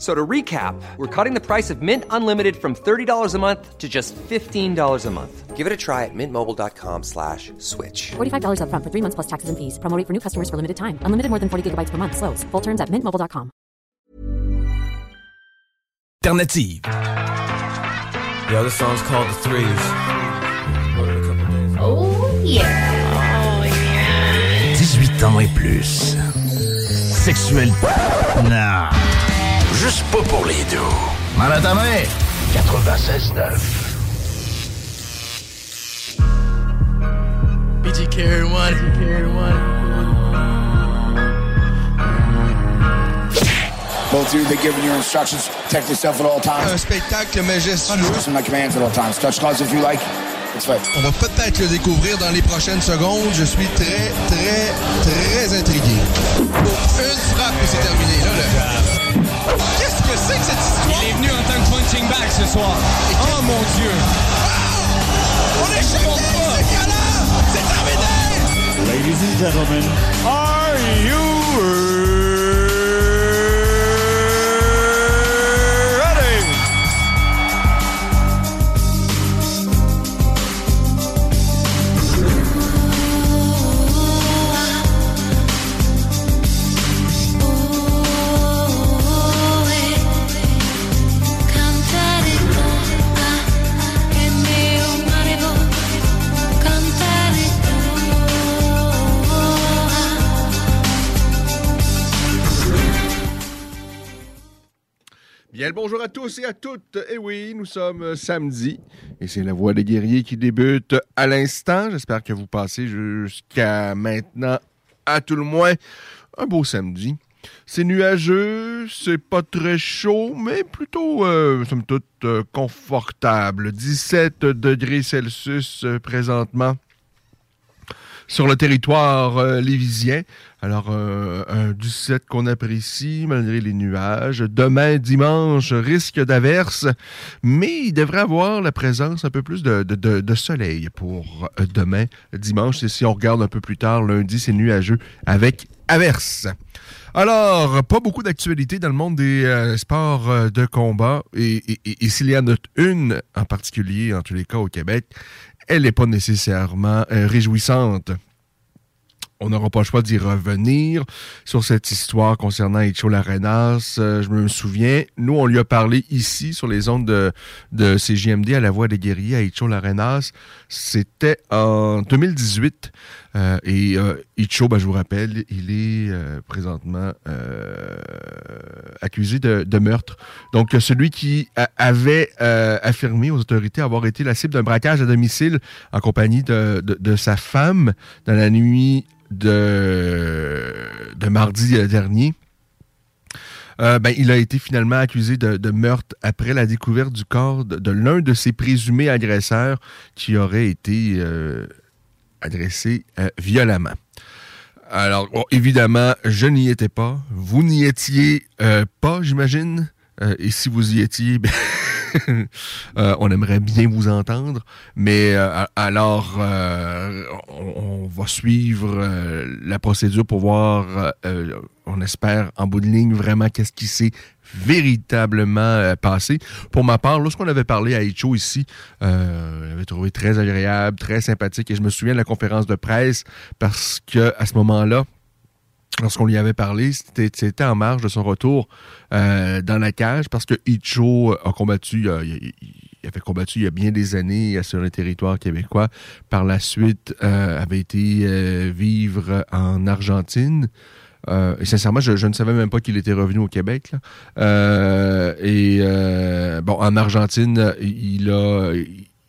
So to recap, we're cutting the price of Mint Unlimited from $30 a month to just $15 a month. Give it a try at mintmobile.com slash switch. $45 upfront for three months plus taxes and fees. Promo rate for new customers for limited time. Unlimited more than 40 gigabytes per month. Slows. Full terms at mintmobile.com. Alternative. The other song's called The Threes. Oh yeah. 18 ans et plus. Sexuel. Non. Juste pas pour les deux. Mal à ta main. 96.9. BG carry one. Carry one. Both of you, they're giving you instructions. Protect yourself at all times. Un spectacle majestueux. Listen my commands at all times. Touch gloves if you like. It's fine. On va peut-être le découvrir dans les prochaines secondes. Je suis très, très, très intrigué. Une frappe et c'est terminé. Qu'est-ce que c'est que cette histoire? Il est venu en tant que punching bag ce soir. Oh mon Dieu! On est choqué! C'est violent! C'est terminé! Ladies and gentlemen, are you Bien bonjour à tous et à toutes. Et oui, nous sommes euh, samedi et c'est la voix des guerriers qui débute à l'instant. J'espère que vous passez jusqu'à maintenant, à tout le moins, un beau samedi. C'est nuageux, c'est pas très chaud, mais plutôt, euh, somme toute, euh, confortable. 17 degrés Celsius euh, présentement sur le territoire lévisien. Alors, euh, un 17 qu'on apprécie malgré les nuages. Demain, dimanche, risque d'averse, mais il devrait avoir la présence un peu plus de, soleil pour euh, demain, dimanche. Et si on regarde un peu plus tard, lundi, c'est nuageux avec averse. Alors, pas beaucoup d'actualité dans le monde des euh, sports euh, de combat. Et, s'il y en a une en particulier, en tous les cas au Québec, elle n'est pas nécessairement euh, réjouissante. On n'aura pas le choix d'y revenir sur cette histoire concernant Echo Larenas. Euh, je me souviens, nous, on lui a parlé ici, sur les ondes de, de CJMD à la Voix des guerriers à Echo Larenas. C'était en 2018. Euh, et euh, Icho, ben, je vous rappelle, il est euh, présentement accusé de, meurtre. Donc, celui qui avait affirmé aux autorités avoir été la cible d'un braquage à domicile en compagnie de, de- sa femme dans la nuit de, de mardi dernier. Ben, il a été finalement accusé de, meurtre après la découverte du corps de, l'un de ses présumés agresseurs qui aurait été agressé euh, violemment. Alors, évidemment, je n'y étais pas. Vous n'y étiez euh, pas, j'imagine. Euh, et si vous y étiez, ben, on aimerait bien vous entendre. Mais alors, on, on va suivre la procédure pour voir, on espère, en bout de ligne, vraiment qu'est-ce qui s'est véritablement euh, passé. Pour ma part, lorsqu'on avait parlé à Icho ici, euh, je l'avais trouvé très agréable, très sympathique. Et je me souviens de la conférence de presse parce que à ce moment-là, lorsqu'on lui avait parlé, c'était en marge de son retour euh, dans la cage parce que Icho a combattu, euh, il, avait combattu il y a bien des années sur le territoire québécois. Par la suite, euh, avait été vivre en Argentine. Euh, et sincèrement, je, ne savais même pas qu'il était revenu au Québec. Euh, et euh, bon, en Argentine, il a,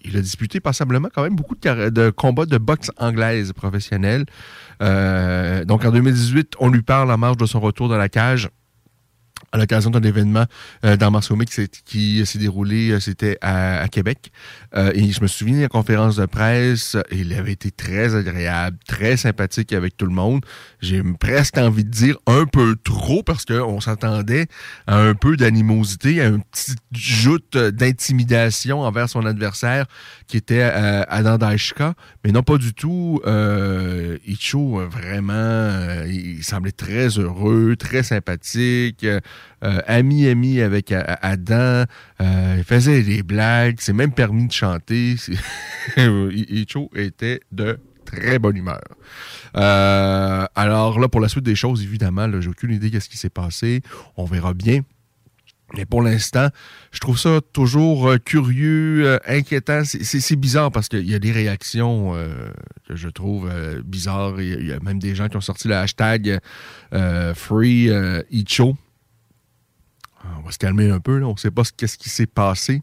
il a disputé passablement quand même beaucoup de, de combats de boxe anglaise professionnelle. Donc en 2018, on lui parle en marge de son retour dans la cage à l'occasion d'un événement euh, dans Marseille qui s'est déroulé, euh, c'était à, à, Québec. Euh, et je me souviens de la conférence de presse, il avait été très agréable, très sympathique avec tout le monde. J'ai presque envie de dire un peu trop parce qu'on s'attendait à un peu d'animosité, à une petite joute d'intimidation envers son adversaire qui était euh, Adam Daishka, mais non pas du tout. Euh, Icho, vraiment, euh, il semblait très heureux, très sympathique. Euh, ami ami avec Adam, euh, il faisait des blagues, c'est même permis de chanter. Icho était de très bonne humeur. Euh, alors là, pour la suite des choses, évidemment, j'ai aucune idée de ce qui s'est passé. On verra bien. Mais pour l'instant, je trouve ça toujours curieux, inquiétant. C'est bizarre parce qu'il y a des réactions que je trouve bizarres. Il y, a même des gens qui ont sorti le hashtag Free Icho. On va se calmer un peu, là. on ne sait pas ce, ce qui s'est passé.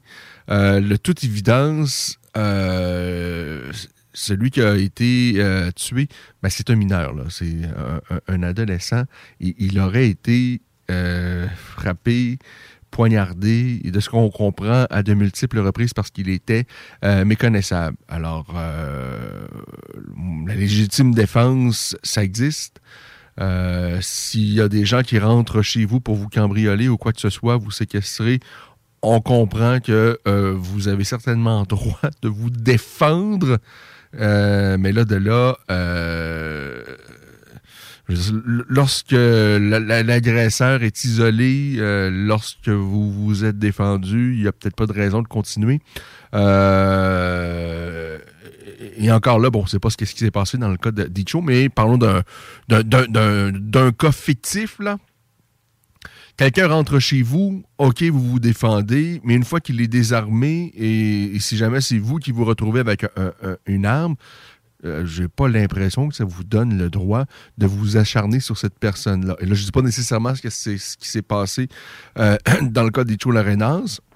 de toute évidence, celui qui a été tué, ben, c'est un mineur, c'est un, adolescent. Il, il aurait été frappé poignardé, et de ce qu'on comprend, à de multiples reprises parce qu'il était euh, méconnaissable. Alors, euh, la légitime défense, ça existe. Euh, S'il y a des gens qui rentrent chez vous pour vous cambrioler ou quoi que ce soit, vous séquestrer, on comprend que euh, vous avez certainement droit de vous défendre. Euh, mais là, de là, lorsque l'agresseur est isolé, lorsque vous vous êtes défendu, il n'y a peut-être pas de raison de continuer. Et encore là, bon, on ne sait pas ce qui s'est passé dans le cas Dicho, mais parlons d'un cas fictif, là. Quelqu'un rentre chez vous, OK, vous vous défendez, mais une fois qu'il est désarmé, et, si jamais c'est vous qui vous retrouvez avec un, un, une arme, euh, j'ai pas l'impression que ça vous donne le droit de vous acharner sur cette personne-là. Et là, je dis pas nécessairement ce, que ce qui s'est passé euh, dans le cas d'Icho Larenaz, mais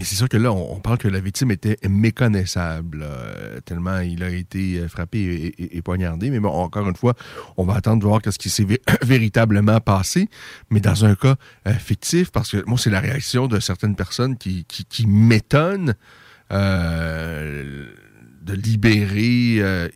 c'est sûr que là, on, parle que la victime était méconnaissable, euh, tellement il a été frappé et, poignardé. Mais bon, encore une fois, on va attendre de voir ce qui s'est vé véritablement passé. Mais dans un cas euh, fictif, parce que moi, c'est la réaction de certaines personnes qui, qui, m'étonnent. Euh, de libérer euh,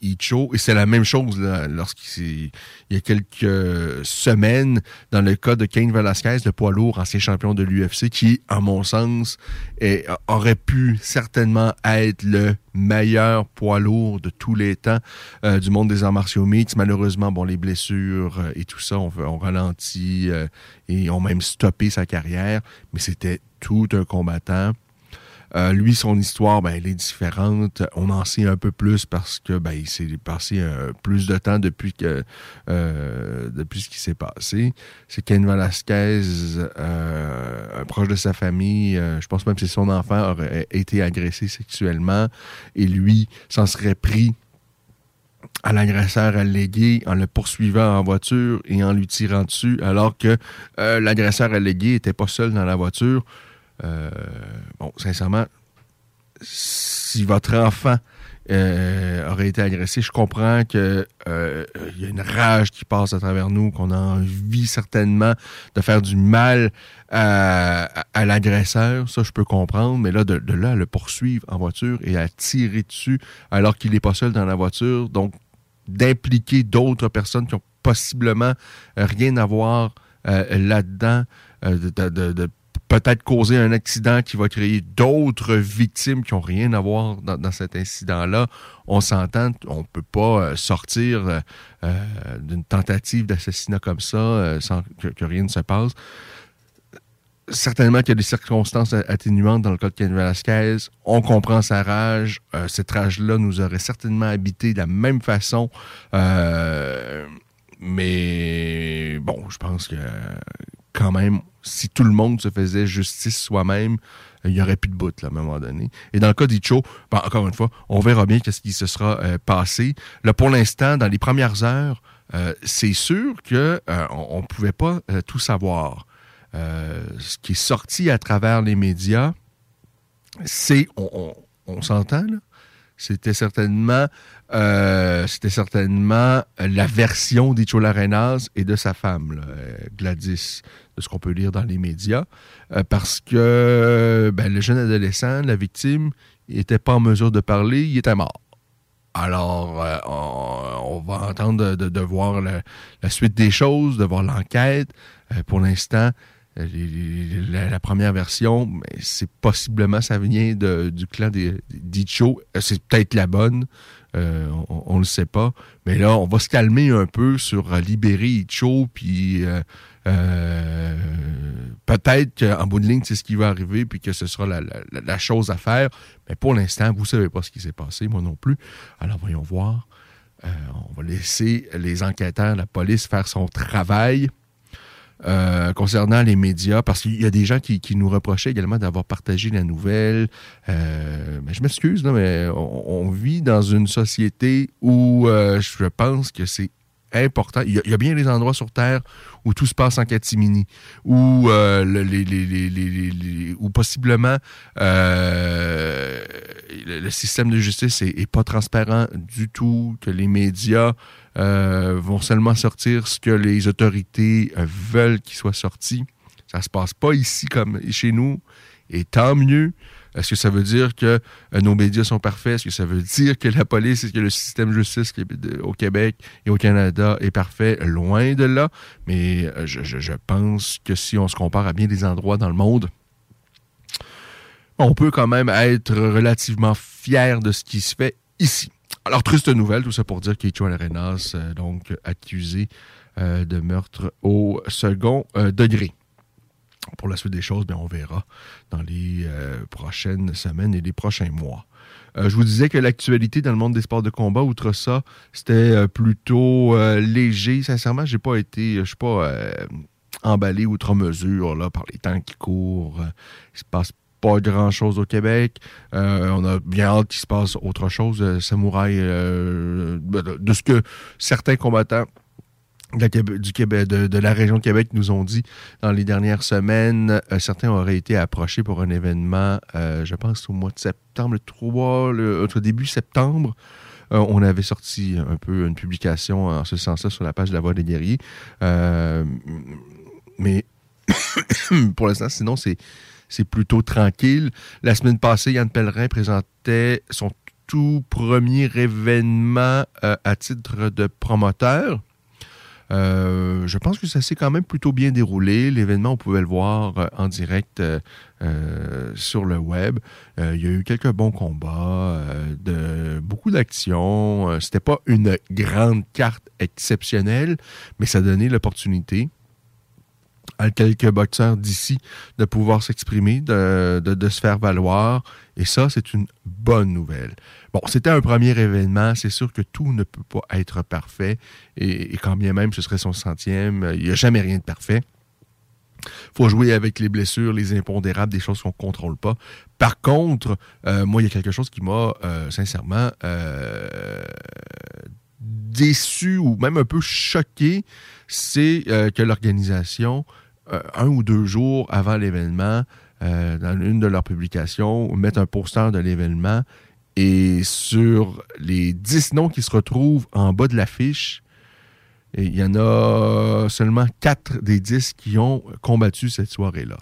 Icho. Et c'est la même chose lorsqu'il y a quelques semaines dans le cas de Kane Velasquez, le poids lourd, ancien champion de l'UFC, qui, à mon sens, est, aurait pu certainement être le meilleur poids lourd de tous les temps euh, du monde des arts martiaux mixtes. Malheureusement, bon, les blessures euh, et tout ça, on, on ralentit euh, et ont même stoppé sa carrière. Mais c'était tout un combattant. Euh, lui, son histoire, ben, elle est différente. On en sait un peu plus parce que ben, il s'est passé euh, plus de temps depuis que euh, depuis ce qui s'est passé. C'est Ken Velasquez, un proche de sa famille, je pense même que son enfant aurait été agressé sexuellement et lui s'en serait pris à l'agresseur allégué en le poursuivant en voiture et en lui tirant dessus, alors que l'agresseur allégué était pas seul dans la voiture. Euh, bon, sincèrement, si votre enfant euh, aurait été agressé, je comprends que euh, y a une rage qui passe à travers nous, qu'on a envie certainement de faire du mal à, l'agresseur. Ça, je peux comprendre. Mais là, de, là, le poursuivre en voiture et à tirer dessus alors qu'il n'est pas seul dans la voiture, donc d'impliquer d'autres personnes qui ont possiblement rien à voir là-dedans, de, de, de peut-être causer un accident qui va créer d'autres victimes qui n'ont rien à voir dans, cet incident-là. On s'entend, on ne peut pas sortir euh, d'une tentative d'assassinat comme ça euh, sans que, rien ne se passe. Certainement qu'il y a des circonstances atténuantes dans le cas de Ken Velasquez. On comprend sa rage. Euh, cette rage-là nous aurait certainement habité de la même façon. mais bon, je pense que quand même, si tout le monde se faisait justice soi-même, il n'y aurait plus de bout là, à un moment donné. Et dans le cas d'Icho, ben, encore une fois, on verra bien qu'est-ce qui se sera euh, passé. Là, pour l'instant, dans les premières heures, euh, c'est sûr qu'on on ne pouvait pas tout savoir. ce qui est sorti à travers les médias, c'est, on, on s'entend, là, c'était certainement, euh, certainement la version d'Icho Arenas et de sa femme, euh, Gladys, de ce qu'on peut lire dans les médias, euh, parce que ben, le jeune adolescent, la victime, n'était pas en mesure de parler, il était mort. Alors, on, va entendre de, voir la, suite des choses, de voir l'enquête. pour l'instant, la, première version, c'est possiblement, ça vient du clan d'Icho. Euh, c'est peut-être la bonne. Euh, on ne le sait pas. Mais là, on va se calmer un peu sur libérer Icho, puis euh, peut-être qu'en bout de ligne, c'est ce qui va arriver, puis que ce sera la, chose à faire. Mais pour l'instant, vous ne savez pas ce qui s'est passé, moi non plus. Alors, voyons voir. on va laisser les enquêteurs, la police faire son travail. Euh, concernant les médias, parce qu'il y a des gens qui, nous reprochaient également d'avoir partagé la nouvelle. Euh, je m'excuse, mais on, vit dans une société où euh, je pense que c'est Il y, a, bien des endroits sur Terre où tout se passe en catimini, où possiblement le, système de justice est, pas transparent du tout, que les médias euh, vont seulement sortir ce que les autorités euh, veulent qu'il soit sorti. Ça se passe pas ici comme chez nous, et tant mieux. Est-ce que ça veut dire que euh, nos médias sont parfaits? Est-ce que ça veut dire que la police et que le système de justice au Québec et au Canada est parfait? Loin de là. Mais je, je pense que si on se compare à bien des endroits dans le monde, on peut quand même être relativement fier de ce qui se fait ici. Alors, triste nouvelle, tout ça pour dire qu'Echo Arenas, euh, donc accusé euh, de meurtre au second euh, degré. Pour la suite des choses, bien, on verra dans les prochaines semaines et les prochains mois. je vous disais que l'actualité dans le monde des sports de combat, outre ça, c'était plutôt léger. Sincèrement, j'ai pas été, je suis pas emballé outre mesure là, par les temps qui courent. Il se passe pas grand-chose au Québec. Euh, on a bien hâte qu'il se passe autre chose. Euh, samouraï, euh, de ce que certains combattants de, la région de Québec nous ont dit dans les dernières semaines, certains auraient été approchés pour un événement, je pense au mois de septembre, le 3, le, début septembre. on avait sorti un peu une publication en ce sens-là sur la page de la Voix des guerriers. mais pour l'instant, sinon, c'est c'est plutôt tranquille. La semaine passée, Yann Pellerin présentait son tout premier événement euh, à titre de promoteur. Euh, je pense que ça s'est quand même plutôt bien déroulé. L'événement, on pouvait le voir euh, en direct sur le web. il y a eu quelques bons combats, de, beaucoup d'actions. C'était pas une grande carte exceptionnelle, mais ça donnait l'opportunité à quelques boxeurs d'ici de pouvoir s'exprimer, de, se faire valoir. Et ça, c'est une bonne nouvelle. Bon, c'était un premier événement. C'est sûr que tout ne peut pas être parfait. Et, quand bien même ce serait son centième, il n'y a jamais rien de parfait. Faut jouer avec les blessures, les impondérables, des choses qu'on ne contrôle pas. Par contre, euh, moi, il y a quelque chose qui m'a euh, sincèrement euh, déçu ou même un peu choqué, c'est que l'organisation euh, un ou deux jours avant l'événement, euh, dans une de leurs publications, mettre un poster de l'événement et sur les dix noms qui se retrouvent en bas de l'affiche, il y en a seulement quatre des dix qui ont combattu cette soirée-là.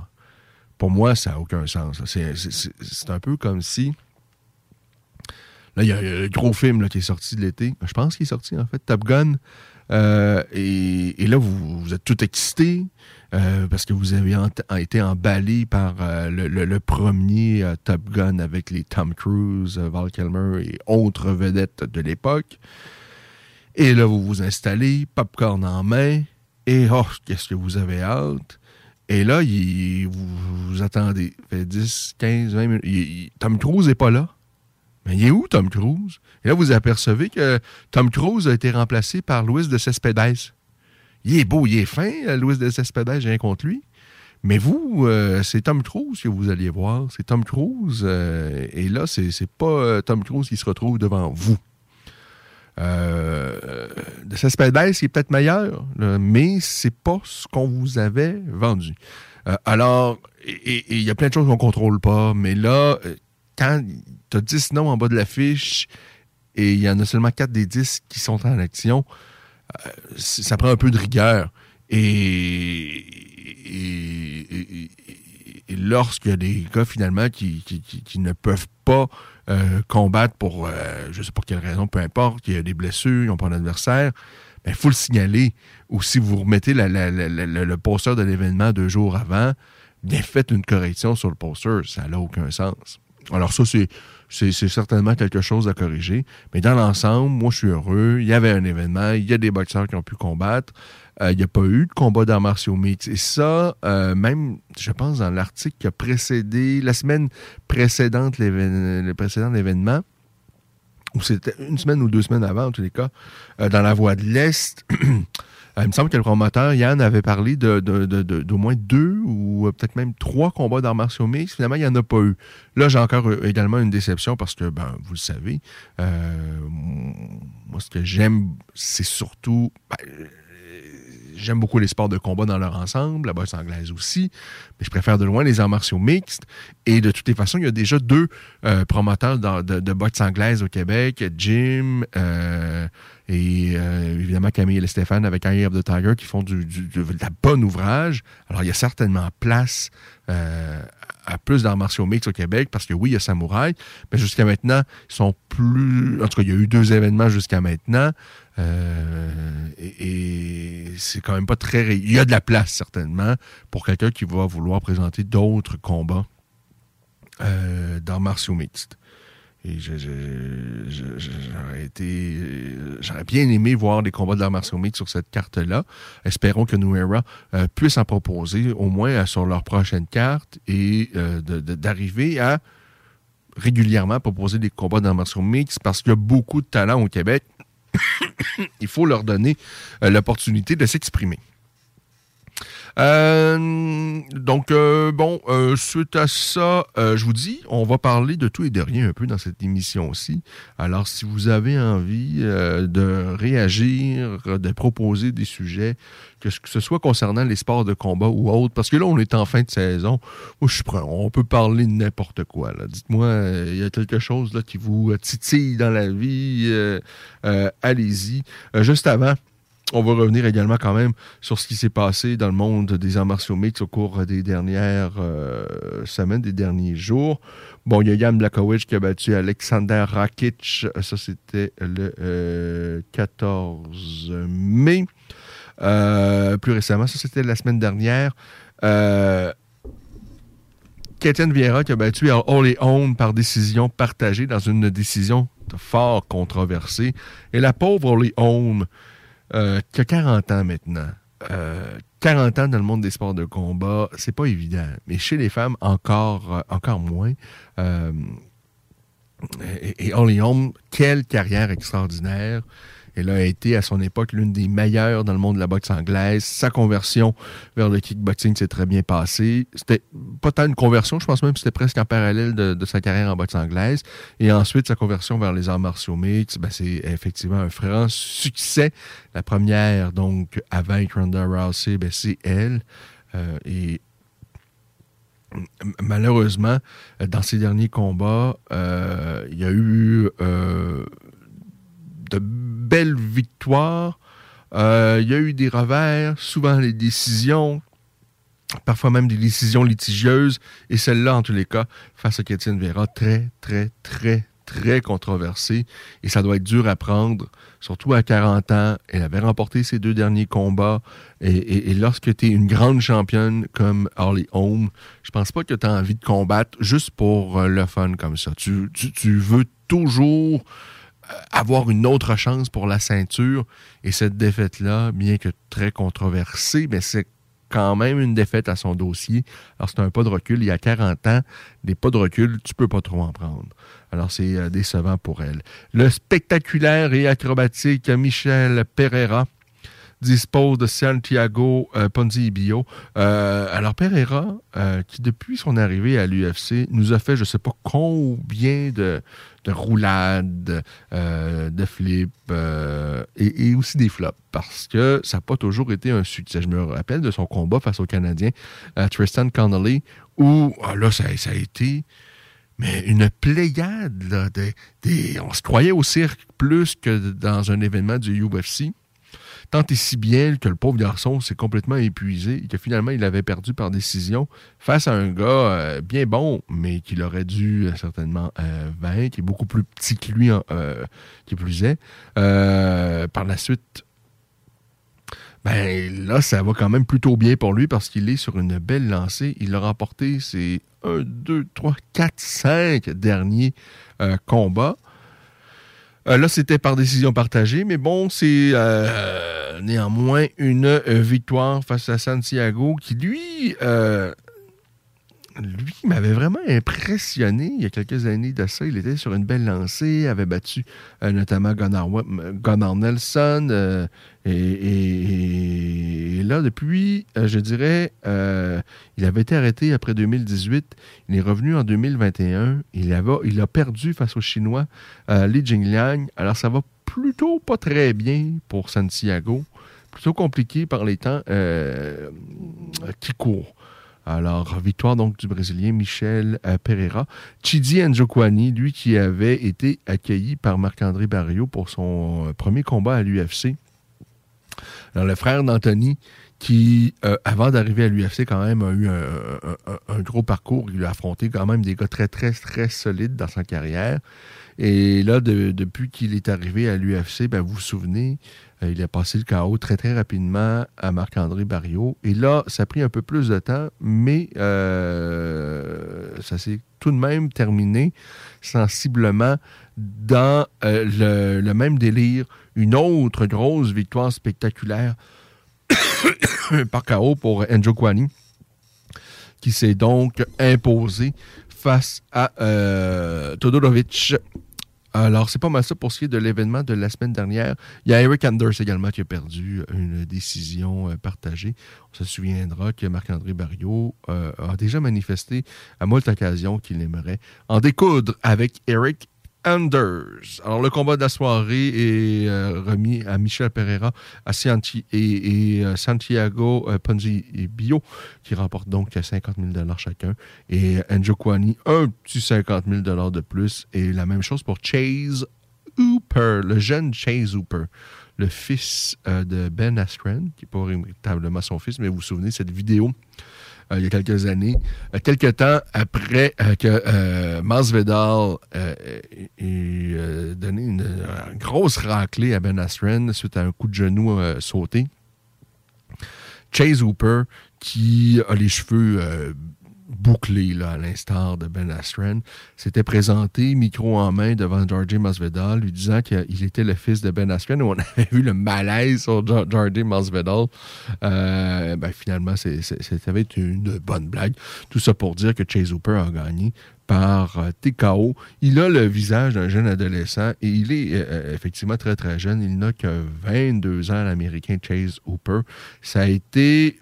Pour moi, ça n'a aucun sens. C'est un peu comme si. Là, il y a le gros film qui est sorti de l'été. Je pense qu'il est sorti, en fait, Top Gun. Euh, et, là, vous, vous, êtes tout excité. Euh, parce que vous avez été emballé par euh, le, premier euh, Top Gun avec les Tom Cruise, Val Kilmer et autres vedettes de l'époque. Et là, vous vous installez, popcorn en main, et oh, qu'est-ce que vous avez hâte. Et là, vous, attendez. fait 10, 15, 20 minutes. Tom Cruise n'est pas là. Mais il est où, Tom Cruise? Et là, vous apercevez que Tom Cruise a été remplacé par Louis de Cespedes il est beau, il est fin, euh, Louis Desespedes, j'ai rien contre lui. Mais vous, euh, c'est Tom Cruise que vous alliez voir. C'est Tom Cruise. euh, et là, c'est pas Tom Cruise qui se retrouve devant vous. Euh, de Cespedes, il est peut-être meilleur, là, mais c'est pas ce qu'on vous avait vendu. Alors, il y a plein de choses qu'on contrôle pas, mais là, quand tu as 10 noms en bas de l'affiche et il y en a seulement 4 des 10 qui sont en action, ça prend un peu de rigueur. Et, et, lorsqu'il y a des gars finalement qui, ne peuvent pas euh, combattre pour, euh, je sais pas quelle raison, peu importe, il y a des blessures, ils n'ont pas d'adversaire, il faut le signaler. Ou si vous remettez le poster de l'événement deux jours avant, bien faites une correction sur le poster, ça n'a aucun sens. Alors ça, c'est, c'est, certainement quelque chose à corriger. Mais dans l'ensemble, moi, je suis heureux. Il y avait un événement, il y a des boxeurs qui ont pu combattre. Euh, il n'y a pas eu de combat d'arts martiaux mixtes. Et ça, euh, même, je pense, dans l'article qui a précédé, la semaine précédente le précédent l'événement, ou c'était une semaine ou deux semaines avant, en tous les cas, euh, dans la Voie de l'Est, il me semble que le promoteur, Yann, avait parlé d'au moins deux ou euh, peut-être même trois combats d'arts martiaux mixtes. Finalement, il n'y en a pas eu. Là, j'ai encore euh, également une déception parce que, ben, vous le savez, euh, moi, ce que j'aime, c'est surtout... ben, euh, J'aime beaucoup les sports de combat dans leur ensemble, la boxe anglaise aussi, mais je préfère de loin les arts martiaux mixtes. Et de toutes les façons, il y a déjà deux euh, promoteurs de, de boxe anglaise au Québec, Jim euh, et euh, évidemment Camille et Stéphane avec Eye of the Tiger qui font du, du- de la bonne ouvrage. Alors, il y a certainement place euh, à plus d'arts martiaux mixtes au Québec parce que oui, il y a Samouraï, mais jusqu'à maintenant, ils sont plus. En tout cas, il y a eu deux événements jusqu'à maintenant. euh, et et c'est quand même pas très. Il y a de la place, certainement, pour quelqu'un qui va vouloir présenter d'autres combats euh, d'arts martiaux mixtes. Et j'aurais été. J'aurais bien aimé voir des combats d'arts martiaux mixtes sur cette carte-là. Espérons que New Era euh, puisse en proposer au moins sur leur prochaine carte et euh, de- de- d'arriver à régulièrement proposer des combats d'arts martiaux mixtes parce qu'il y a beaucoup de talents au Québec. Il faut leur donner euh, l'opportunité de s'exprimer. Euh, donc, euh, bon, euh, suite à ça, euh, je vous dis, on va parler de tout et de rien un peu dans cette émission-ci. Alors, si vous avez envie euh, de réagir, de proposer des sujets, que ce, soit concernant les sports de combat ou autres, parce que là, on est en fin de saison, moi, je suis prêt. On peut parler de n'importe quoi. Dites-moi, il y a quelque chose là, qui vous titille dans la vie, allez-y. Juste avant, on va revenir également quand même sur ce qui s'est passé dans le monde des arts martiaux au cours des dernières euh, semaines, des derniers jours. Bon, il y a Jan Blakowicz qui a battu Alexander Rakic. Ça, c'était le euh, 14 mai. Euh, plus récemment, ça, c'était la semaine dernière. Euh, Kétienne Vieira qui a battu Holly Holm par décision partagée dans une décision fort controversée. Et la pauvre Holly Holm, euh, qui a 40 ans maintenant. Euh, 40 ans dans le monde des sports de combat, c'est pas évident. Mais chez les femmes, encore, euh, encore moins. Euh, et, et Holly Holm, quelle carrière extraordinaire. Elle a été à son époque l'une des meilleures dans le monde de la boxe anglaise. Sa conversion vers le kickboxing s'est très bien passée. C'était pas tant une conversion, je pense même que c'était presque en parallèle de, sa carrière en boxe anglaise. Et ensuite, sa conversion vers les arts martiaux mixtes, ben, c'est effectivement un franc succès. La première, donc, à vaincre Ronda Rousey, ben, c'est elle. Euh, et malheureusement, dans ses derniers combats, euh, il y a eu euh, de belles victoires. Euh, il y a eu des revers, souvent les décisions, parfois même des décisions litigieuses. Et celle-là, en tous les cas, face à Kétienne Vera, très, très, très, très controversée. Et ça doit être dur à prendre, surtout à 40 ans. Elle avait remporté ses deux derniers combats. Et, lorsque tu es une grande championne comme Harley Holm, je pense pas que tu as envie de combattre juste pour euh, le fun comme ça. Tu, veux toujours avoir une autre chance pour la ceinture. Et cette défaite-là, bien que très controversée, mais c'est quand même une défaite à son dossier. Alors, c'est un pas de recul. Il y a 40 ans, des pas de recul, tu peux pas trop en prendre. Alors, c'est euh, décevant pour elle. Le spectaculaire et acrobatique Michel Pereira dispose de Santiago euh, Ponzibio. Euh, alors, Pereira, euh, qui depuis son arrivée à l'UFC, nous a fait je ne sais pas combien de, de roulades, de flips et, aussi des flops parce que ça n'a pas toujours été un succès. Je me rappelle de son combat face au Canadien Tristan Connolly où ah, là, ça, a été mais une pléiade. On se croyait au cirque plus que dans un événement du UFC. Tant et si bien que le pauvre garçon s'est complètement épuisé et que finalement il avait perdu par décision face à un gars euh, bien bon, mais qu'il aurait dû euh, certainement euh, vaincre, qui est beaucoup plus petit que lui, qui plus est. Par la suite, ben là, ça va quand même plutôt bien pour lui parce qu'il est sur une belle lancée. Il a remporté ses 1, 2, 3, 4, 5 derniers combats. Euh, là, c'était par décision partagée, mais bon, c'est euh, néanmoins une euh, victoire face à Santiago qui, lui, euh, lui m'avait vraiment impressionné il y a quelques années de ça. Il était sur une belle lancée, avait battu euh, notamment Gunnar, Nelson. euh, et, là, depuis, euh, je dirais, il avait été arrêté après 2018. Il est revenu en 2021. Il, avait, il a perdu face aux Chinois Li Jingliang. Alors, ça va plutôt pas très bien pour Santiago. Plutôt compliqué par les temps qui courent. Alors, victoire donc du Brésilien Michel euh, Pereira. Chidi Njokwani, lui qui avait été accueilli par Marc-André Barrio pour son euh, premier combat à l'UFC. Alors, le frère d'Anthony, qui, euh, avant d'arriver à l'UFC, quand même, a eu un, gros parcours. Il a affronté quand même des gars très, très, très solides dans sa carrière. Et là, de- depuis qu'il est arrivé à l'UFC, ben, vous vous souvenez, il a passé le chaos très, très rapidement à Marc-André Barrio. Et là, ça a pris un peu plus de temps, mais euh, ça s'est tout de même terminé sensiblement dans euh, le, même délire. Une autre grosse victoire spectaculaire par KO pour Enjo Kwani, qui s'est donc imposé face à euh, Todorovic. Alors, c'est pas mal ça pour ce qui est de l'événement de la semaine dernière. Il y a Eric Anders également qui a perdu une décision euh, partagée. On se souviendra que Marc-André Barrio euh, a déjà manifesté à moult occasions qu'il aimerait en découdre avec Eric Anders. Alors, le combat de la soirée est euh, remis à Michel Pereira à et, euh, Santiago euh, Ponzi Bio, qui remportent donc 50 000 chacun. Et Enjo Kwani, un petit 50 000 de plus. Et la même chose pour Chase Hooper, le jeune Chase Hooper, le fils de Ben Askren, qui n'est pas véritablement son fils, mais vous vous souvenez, cette vidéo il y a quelques années, euh, quelques temps après euh, que euh, Masvidal euh, ait euh, donné une, grosse raclée à Ben Askren suite à un coup de genou euh, sauté. Chase Hooper, qui a les cheveux bouclés, là, à l'instar de Ben Askren, s'était présenté, micro en main, devant Georgie Masvidal, lui disant qu'il était le fils de Ben Askren. On avait vu le malaise sur Georgie Masvidal. Euh, ben, finalement, été une bonne blague. Tout ça pour dire que Chase Hooper a gagné par euh, TKO. Il a le visage d'un jeune adolescent et il est euh, effectivement très très jeune. Il n'a que 22 ans, l'Américain Chase Hooper. Ça a été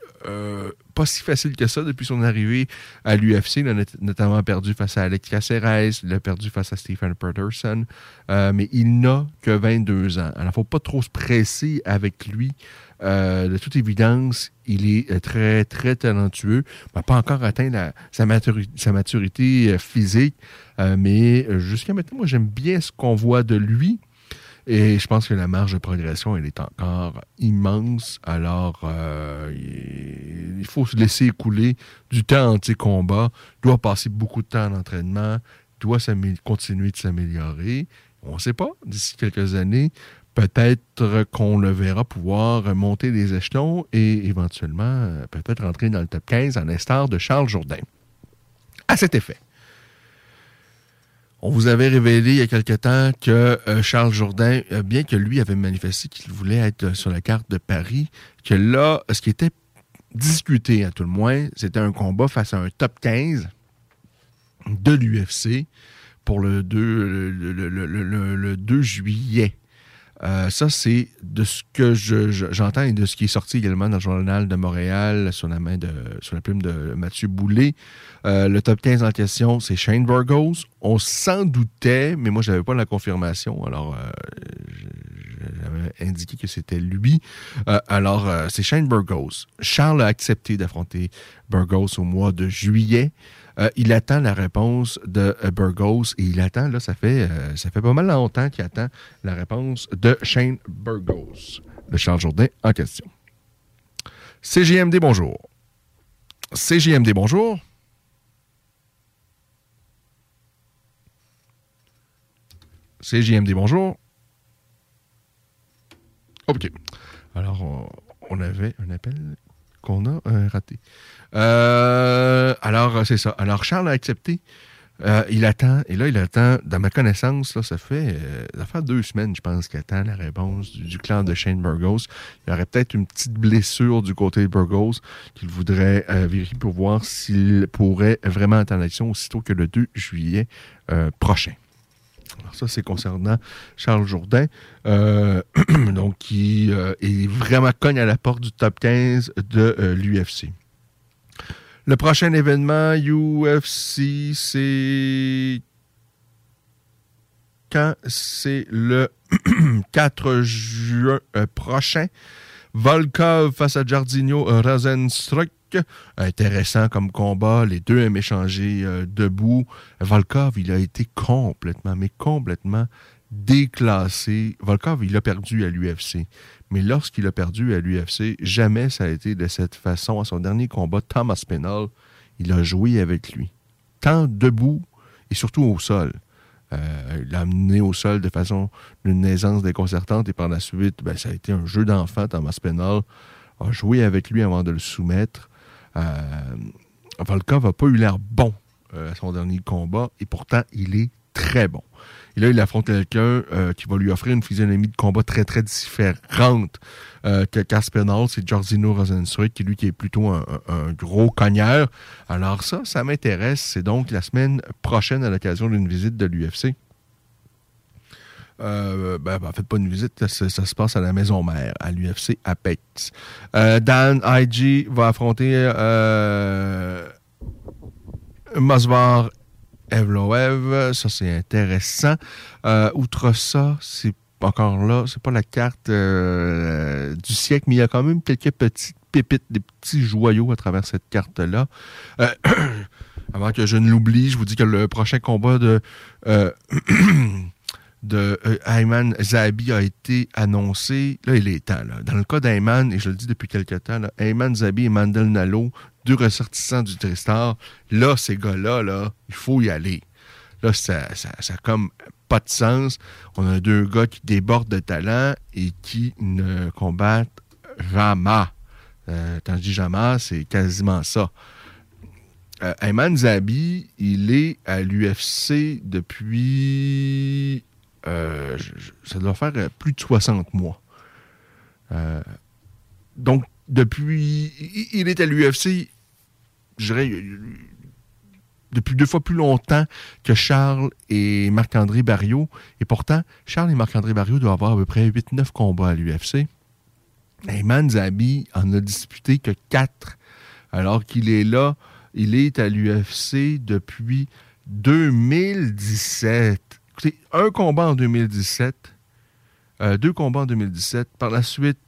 pas si facile que ça depuis son arrivée à l'UFC. Il a not- notamment perdu face à Alex Caceres, il a perdu face à Stephen Peterson, Euh, mais il n'a que 22 ans. Alors, il ne faut pas trop se presser avec lui. Euh, de toute évidence, il est euh, très, très talentueux. Il n'a pas encore atteint sa, maturi- sa maturité physique, mais jusqu'à maintenant, moi, j'aime bien ce qu'on voit de lui. Et je pense que la marge de progression, elle est encore immense. Alors, euh, il faut se laisser écouler du temps anti-combat. Doit passer beaucoup de temps en entraînement. doit continuer de s'améliorer. On ne sait pas. D'ici quelques années, peut-être qu'on le verra pouvoir monter les échelons et éventuellement euh, peut-être rentrer dans le top 15 à l'instar de Charles Jourdain. À cet effet. On vous avait révélé il y a quelque temps que euh, Charles Jourdain, euh, bien que lui avait manifesté qu'il voulait être euh, sur la carte de Paris, que là, ce qui était discuté à tout le moins, c'était un combat face à un top 15 de l'UFC pour le 2, le, le- le- le- le- le 2 juillet. Euh, ça, c'est de ce que je- je- j'entends et de ce qui est sorti également dans le journal de Montréal sur la, main de, sur la plume de Mathieu Boulay. Euh, le top 15 en question, c'est Shane Burgos. On s'en doutait, mais moi, je n'avais pas la confirmation. Alors, euh, j'avais indiqué que c'était lui. Euh, alors, c'est Shane Burgos. Charles a accepté d'affronter Burgos au mois de juillet. Euh, il attend la réponse de euh, Burgos et il attend, là, ça fait, euh, ça fait pas mal longtemps qu'il attend la réponse de Shane Burgos, de Charles Jourdain en question. CJMD, bonjour. CJMD, bonjour. CJMD, bonjour. OK. Alors, on, avait un appel qu'on a raté. Euh, alors, c'est ça. Alors, Charles a accepté. Euh, il attend, et là, il attend, dans ma connaissance, là, ça, fait, euh, deux semaines, je pense, qu'il attend la réponse du, clan de Shane Burgos. Il y aurait peut-être une petite blessure du côté de Burgos qu'il voudrait euh, vérifier pour voir s'il pourrait vraiment être en action aussitôt que le 2 juillet euh, prochain. Alors ça, c'est concernant Charles Jourdain, donc qui est vraiment cogne à la porte du top 15 de l'UFC. Le prochain événement UFC, c'est quand? C'est le 4 juin euh, prochain. Volkov face à Jardigno Rosenstruck. Intéressant comme combat. Les deux aiment échanger euh, debout. Volkov, il a été complètement, mais complètement déclassé. Volkov, il a perdu à l'UFC. Mais lorsqu'il a perdu à l'UFC, jamais ça a été de cette façon. À son dernier combat, Thomas Penal, il a joué avec lui. Tant debout et surtout au sol. Euh, il l'a amené au sol de façon d'une aisance déconcertante et par la suite, ben, ça a été un jeu d'enfant. Thomas Penal a joué avec lui avant de le soumettre. Euh, Volkov n'a pas eu l'air bon euh, à son dernier combat et pourtant, il est très bon. Et là, il affronte quelqu'un euh, qui va lui offrir une physionomie de combat très, très différente euh, que Caspinal. C'est Giorgino Rosenstruck, qui lui qui est plutôt un, gros cogneur. Alors ça, ça m'intéresse. C'est donc la semaine prochaine à l'occasion d'une visite de l'UFC. Euh, ben, ben, en fait, pas une visite, ça, se passe à la maison mère, à l'UFC Apex. Euh, Dan IG va affronter euh, Evloev. Ça, c'est intéressant. Euh, outre ça, c'est encore là, c'est pas la carte euh, du siècle, mais il y a quand même quelques petites pépites, des petits joyaux à travers cette carte-là. Euh, avant que je ne l'oublie, je vous dis que le prochain combat de, euh, de euh, Ayman Zahabi a été annoncé. Là, il est temps. Là. Dans le cas d'Ayman, et je le dis depuis quelques temps, là, Ayman Zahabi et Mandel Nalo, deux ressortissants du Tristar, là, ces gars-là, là, il faut y aller. Là, ça, ça, ça comme pas de sens. On a deux gars qui débordent de talent et qui ne combattent jamais. Euh, quand je dis jamais, c'est quasiment ça. Euh, Ayman Zabi, il est à l'UFC depuis. euh, ça doit faire euh, plus de 60 mois. Donc, depuis. Il est à l'UFC, je dirais, depuis deux fois plus longtemps que Charles et Marc-André Barriot. Et pourtant, Charles et Marc-André Barriot doivent avoir à peu près 8-9 combats à l'UFC. Ayman Zabi en a disputé que 4. Alors qu'il est là, il est à l'UFC depuis 2017. Écoutez, un combat en 2017, euh, deux combats en 2017, par la suite,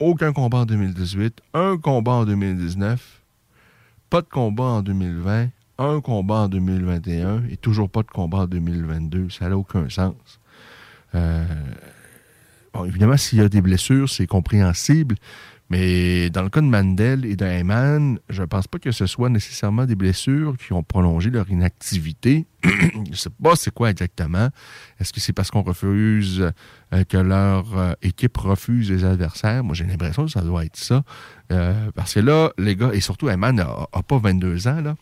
aucun combat en 2018, un combat en 2019, pas de combat en 2020, un combat en 2021 et toujours pas de combat en 2022. Ça n'a aucun sens. Euh, bon, évidemment, s'il y a des blessures, c'est compréhensible, mais dans le cas de Mandel et d'Ayman, je ne pense pas que ce soit nécessairement des blessures qui ont prolongé leur inactivité. je ne sais pas c'est quoi exactement. Est-ce que c'est parce qu'on refuse, euh, que leur euh, équipe refuse les adversaires? Moi, j'ai l'impression que ça doit être ça. Euh, parce que là, les gars, et surtout Ayman n'a pas 22 ans, là.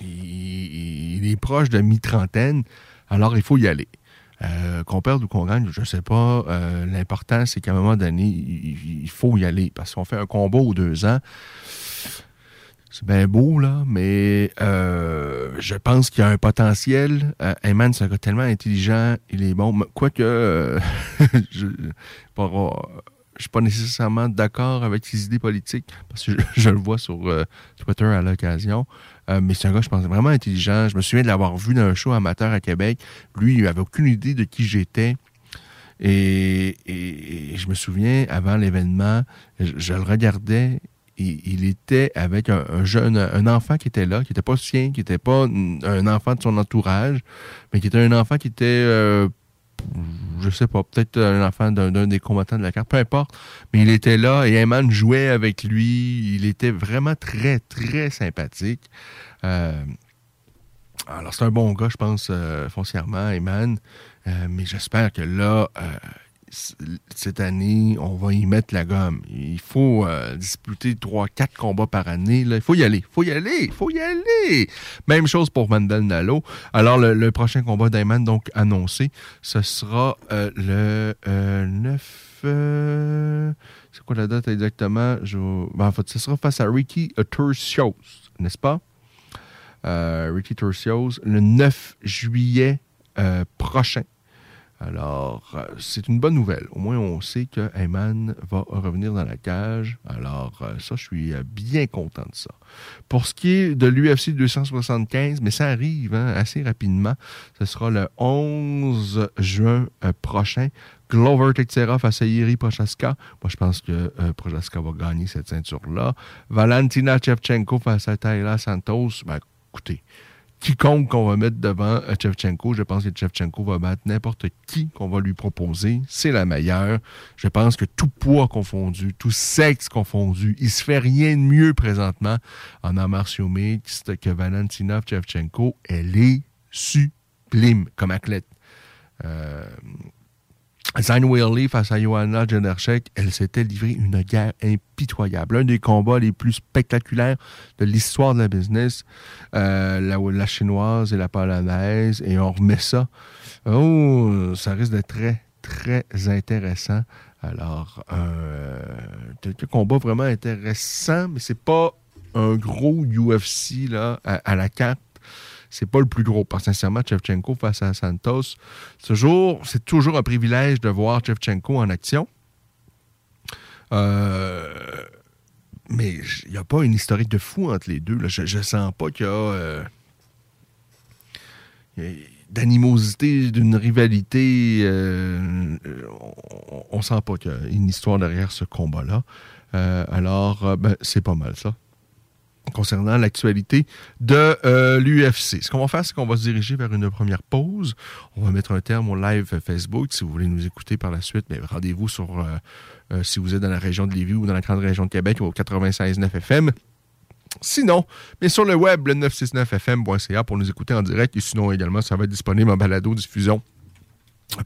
Il, est proche de mi-trentaine, alors il faut y aller. Euh, qu'on perde ou qu'on gagne, je ne sais pas. Euh, L'important, c'est qu'à un moment donné, il, faut y aller. Parce qu'on fait un combat aux deux ans. c'est bien beau, là, mais je pense qu'il y a un potentiel. Heyman, c'est un gars tellement intelligent, il est bon. Quoique, euh, je suis pas nécessairement d'accord avec ses idées politiques, parce que je, le vois sur euh, Twitter à l'occasion. Euh, mais c'est un gars, je pense, vraiment intelligent. Je me souviens de l'avoir vu dans un show amateur à Québec. Lui, il n'avait aucune idée de qui j'étais. Et, je me souviens, avant l'événement, je, le regardais. et il était avec un, un jeune, un enfant qui était là, qui n'était pas sien, qui n'était pas un enfant de son entourage, mais qui était un enfant qui était, euh, je sais pas, peut-être un enfant d'un des combattants de la carte, peu importe. Mais il était là et Eman jouait avec lui. Il était vraiment très, très sympathique. Euh, alors, c'est un bon gars, je pense, euh, foncièrement, Eman. Euh, mais j'espère que là, cette année, on va y mettre la gomme. Il faut euh, disputer 3-4 combats par année. Il faut y aller. Il faut y aller. Il faut y aller. Même chose pour Mandel Nalo. Alors, le, prochain combat d'Ayman, donc annoncé, ce sera euh, le euh, 9. euh, c'est quoi la date exactement? Ben, en fait, ce sera face à Ricky Turcios, n'est-ce pas? Ricky Turcios, le 9 juillet prochain. Alors, euh, c'est une bonne nouvelle. Au moins, on sait que Heyman va revenir dans la cage. Alors, euh, ça, je suis euh, bien content de ça. Pour ce qui est de l'UFC 275, mais ça arrive hein, assez rapidement. Ce sera le 11 juin prochain. Glover Teixeira face à Yuri Prochaska. Moi, je pense que Prochaska va gagner cette ceinture-là. Valentina Shevchenko face à Tayla Santos. Ben, écoutez, quiconque qu'on va mettre devant euh, Shevchenko, je pense que Shevchenko va battre n'importe qui qu'on va lui proposer. C'est la meilleure. Je pense que tout poids confondu, tout sexe confondu, il se fait rien de mieux présentement en arts martiaux mixtes que Valentina Shevchenko. Elle est sublime comme athlète. Euh, Zayn Weirley face à Johanna Jędrzejczyk, elle s'était livrée une guerre impitoyable. Un des combats les plus spectaculaires de l'histoire de la business. Euh, la, chinoise et la polonaise. Et on remet ça. Oh, ça risque d'être très, très intéressant. Alors, euh, quelques combats vraiment intéressants, mais c'est pas un gros UFC là, à, à la carte c'est pas le plus gros. Parce sincèrement, Shevchenko face à Santos, toujours, c'est toujours un privilège de voir Shevchenko en action. Euh, mais il n'y a pas une historique de fou entre les deux. Je ne sens pas qu'il y a, euh, d'animosité, d'une rivalité. euh, on, on sent pas qu'il y a une histoire derrière ce combat-là. Alors, ben, c'est pas mal ça concernant l'actualité de euh, l'UFC. Ce qu'on va faire, c'est qu'on va se diriger vers une première pause. On va mettre un terme au live Facebook. Si vous voulez nous écouter par la suite, rendez-vous sur, euh, euh, si vous êtes dans la région de Lévis ou dans la grande région de Québec, au 96.9 FM. Sinon, mais sur le web, le 969fm.ca pour nous écouter en direct. Et sinon, également, ça va être disponible en balado-diffusion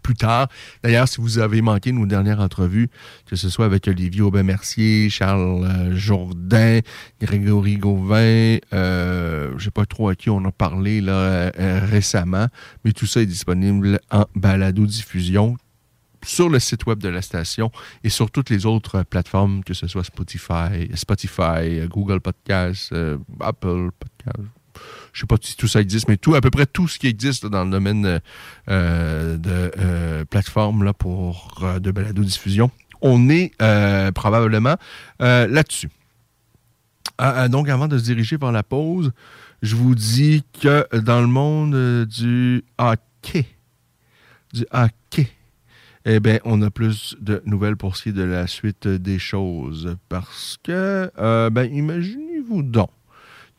plus tard. D'ailleurs, si vous avez manqué nos dernières entrevues, que ce soit avec Olivier Aubin-Mercier, Charles euh, Jourdain, Grégory Gauvin, euh, je sais pas trop à qui on a parlé euh, récemment, mais tout ça est disponible en balado-diffusion sur le site web de la station et sur toutes les autres plateformes, que ce soit Spotify, Spotify, Google Podcast, euh, Apple Podcast, je sais pas si tout ça existe, mais tout, à peu près tout ce qui existe dans le domaine euh, euh, de euh, plateforme là, pour de balado-diffusion, on est probablement là-dessus. Ah, ah, donc, avant de se diriger vers la pause, je vous dis que dans le monde du hockey, du hockey, eh bien, on a plus de nouvelles pour ce qui est de la suite des choses. Parce que, ben, imaginez-vous donc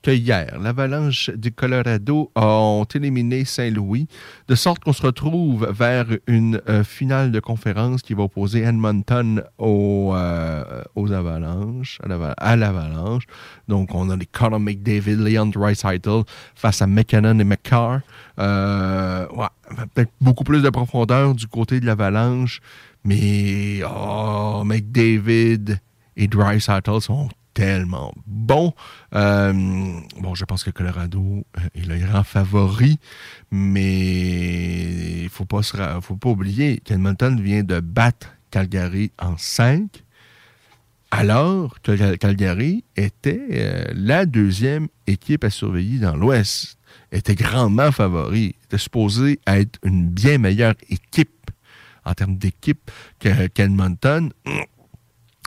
que hier, l'Avalanche du Colorado ont éliminé Saint-Louis, de sorte qu'on se retrouve vers une euh, finale de conférence qui va opposer Edmonton aux, euh, aux Avalanches, à l'Ava- à l'Avalanche. Donc, on a les Conor McDavid, Leon Draisaitl face à McKinnon et McCarr. Euh, ouais, peut-être beaucoup plus de profondeur du côté de l'Avalanche, mais oh, McDavid et Draisaitl sont tellement bons. Euh, bon, je pense que Colorado euh, est le grand favori, mais il faut pas faut pas oublier qu'Edmonton vient de battre Calgary en 5. alors que Calgary était euh, la deuxième équipe à surveiller dans l'Ouest, était grandement favori, était supposé être une bien meilleure équipe en termes d'équipe qu'Edmonton.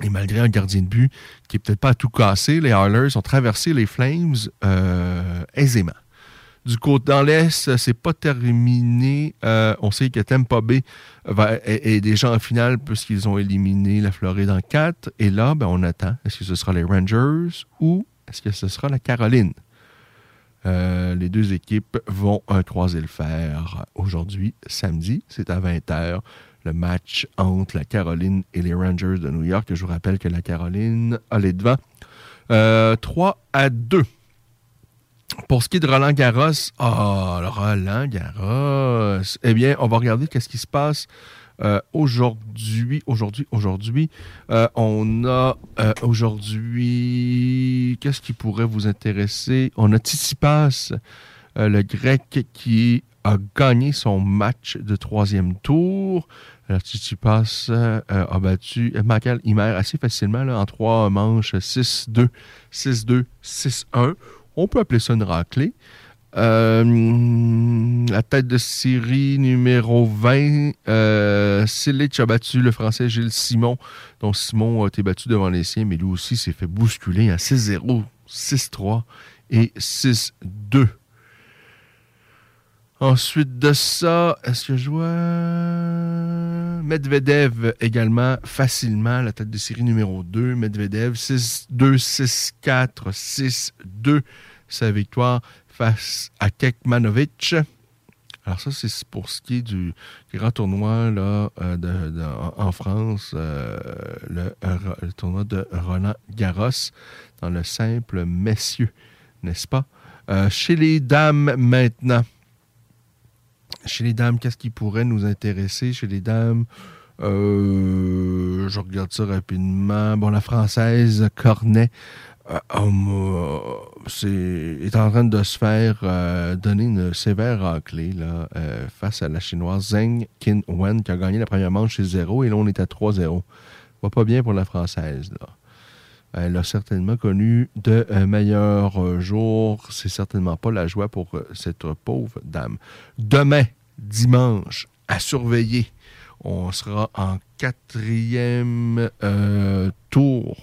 Et malgré un gardien de but qui n'est peut-être pas tout cassé, les Oilers ont traversé les Flames euh, aisément. Du côté dans l'Est, c'est pas terminé. Euh, on sait que Tampa Bay va, est, déjà en finale puisqu'ils ont éliminé la Floride en 4. Et là, ben, on attend. Est-ce que ce sera les Rangers ou est-ce que ce sera la Caroline? Euh, les deux équipes vont croiser le fer aujourd'hui, samedi. C'est à 20h le match entre la Caroline et les Rangers de New York. Je vous rappelle que la Caroline a les devants. 3 euh, à 2. Pour ce qui est de Roland Garros, oh, Roland Garros, eh bien, on va regarder qu'est-ce qui se passe euh, aujourd'hui, aujourd'hui, aujourd'hui. Euh, on a aujourd'hui, qu'est-ce qui pourrait vous intéresser? On a Tsitsipas, le grec qui a gagné son match de troisième tour. Alors, Tsitsipas euh, a battu Michael Himer assez facilement en trois manches 6-2, 6-2, 6-1. On peut appeler ça une raclée. Euh, la tête de série numéro 20, euh, a battu le Français Gilles Simon, dont Simon a été battu devant les siens, mais lui aussi s'est fait bousculer à 6-0, 6-3 et 6-2. Ensuite de ça, est-ce que je vois Medvedev également facilement, la tête de série numéro 2. Medvedev 6-2, 6-4, 6-2. Sa victoire face à Kekmanovic. Alors ça, c'est pour ce qui est du grand tournoi euh, en France, euh, le, le, tournoi de Roland Garros dans le simple messieurs, n'est-ce pas? Euh, chez les dames maintenant. Chez les dames, qu'est-ce qui pourrait nous intéresser? Chez les dames, euh, je regarde ça rapidement. Bon, la française Cornet euh, est, en train de se faire euh, donner une sévère raclée face à la chinoise Zheng Qin Wen qui a gagné la première manche chez 0 et là on est à 3-0. Va pas bien pour la française. Là. Elle a certainement connu de meilleurs jours. C'est certainement pas la joie pour cette pauvre dame. Demain, dimanche, à surveiller, on sera en quatrième euh, tour.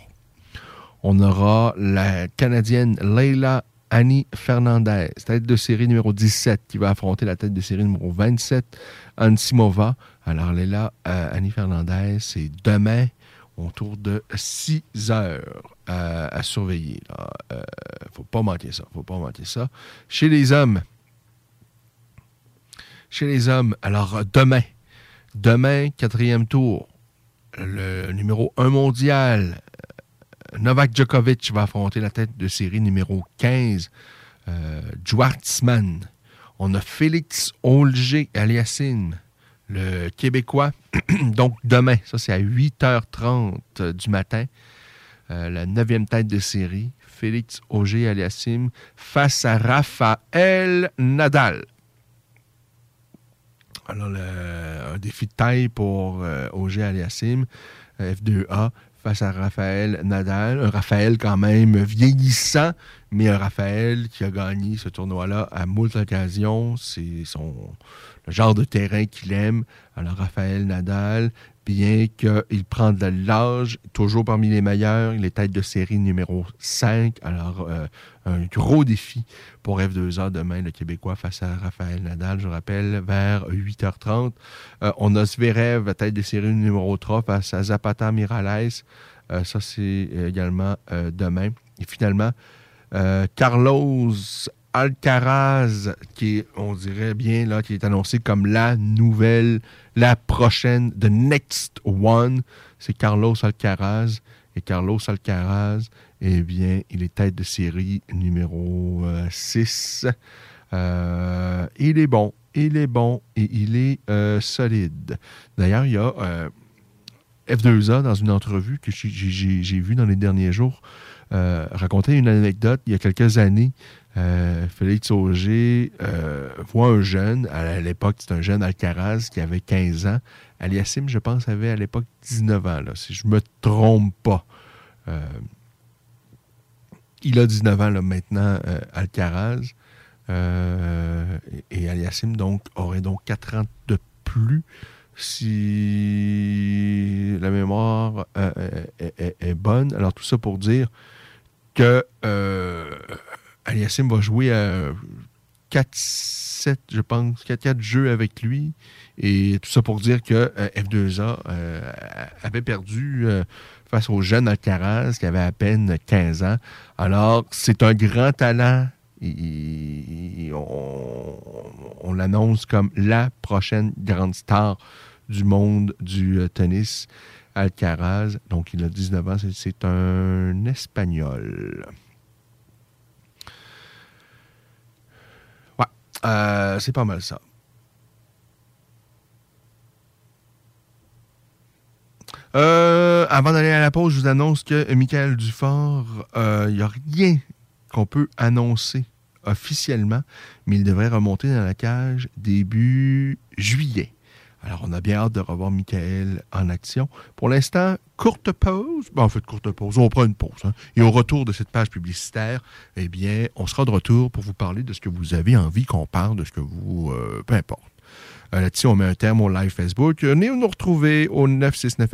On aura la Canadienne Leila Annie Fernandez, tête de série numéro 17, qui va affronter la tête de série numéro 27, Ansimova. Alors, Leila euh, Annie Fernandez, c'est demain autour de 6 heures à surveiller. Il ne faut pas manquer ça. faut pas manquer ça. Chez les hommes, chez les hommes, alors demain, demain, quatrième tour, le numéro 1 mondial, Novak Djokovic va affronter la tête de série numéro 15, euh, On a Félix Olger Aliassime, le Québécois. Donc demain, ça c'est à 8h30 du matin, euh, la neuvième tête de série, Félix Auger Aliassime, face à Raphaël Nadal. Alors, un défi de taille pour euh, Auger Aliassim, euh, F2A, face à Raphaël Nadal. Un Raphaël quand même vieillissant, mais un Raphaël qui a gagné ce tournoi-là à moult occasions. C'est son le genre de terrain qu'il aime. Alors, Raphaël Nadal, bien qu'il prend de l'âge, toujours parmi les meilleurs, il est tête de série numéro 5. Alors, euh, un gros défi pour F2A demain, le Québécois face à Raphaël Nadal, je rappelle, vers 8h30. Euh, on a Zverev, tête de série numéro 3 face à Zapata Mirales. Euh, ça, c'est également demain. Et finalement, Carlos Alcaraz, qui est, on dirait bien, là, qui est annoncé comme la nouvelle, la prochaine, the next one, c'est Carlos Alcaraz. Et Carlos Alcaraz, eh bien, il est tête de série numéro 6. Euh, euh, il est bon, il est bon et il est euh, solide. D'ailleurs, il y a F2A dans une entrevue que j'ai vue dans les derniers jours raconter une anecdote il y a quelques années euh, Félix Auger euh, voit un jeune, à l'époque c'était un jeune Alcaraz qui avait 15 ans. Aliassim, je pense, avait à l'époque 19 ans, si je me trompe pas. Euh, il a 19 ans là, maintenant, Alcaraz. Et, et Aliassim, donc, aurait donc 4 ans de plus si la mémoire est bonne. Alors, tout ça pour dire que euh, Aliassim va jouer à 4-7, je pense, 4-4 jeux avec lui. Et tout ça pour dire que euh, F2A euh, avait perdu euh, face au jeune Alcaraz qui avait à peine 15 ans. Alors, c'est un grand talent. Il- on on l'annonce comme la prochaine grande star du monde du euh, tennis, Alcaraz. Donc, il a 19 ans. C'est un Espagnol. Euh, c'est pas mal ça. Euh, avant d'aller à la pause, je vous annonce que Michael Dufort, il n'y a rien qu'on peut annoncer officiellement, mais il devrait remonter dans la cage début juillet. Alors, on a bien hâte de revoir Michael en action. Pour l'instant, courte pause. Ben, en fait, courte pause. On prend une pause. hein. Et au retour de cette page publicitaire, eh bien, on sera de retour pour vous parler de ce que vous avez envie qu'on parle, de ce que vous... euh, peu importe. Euh, Là-dessus, on met un terme au live Facebook. Venez nous retrouver au 969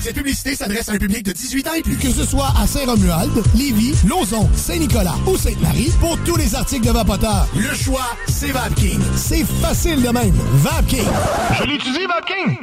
Cette publicité s'adresse à un public de 18 ans et plus. Que ce soit à Saint-Romuald, Lévis, Lauson, Saint-Nicolas ou Sainte-Marie, pour tous les articles de Vapoteur, le choix, c'est VapKing. C'est facile de même. VapKing. Je l'utilise, VapKing.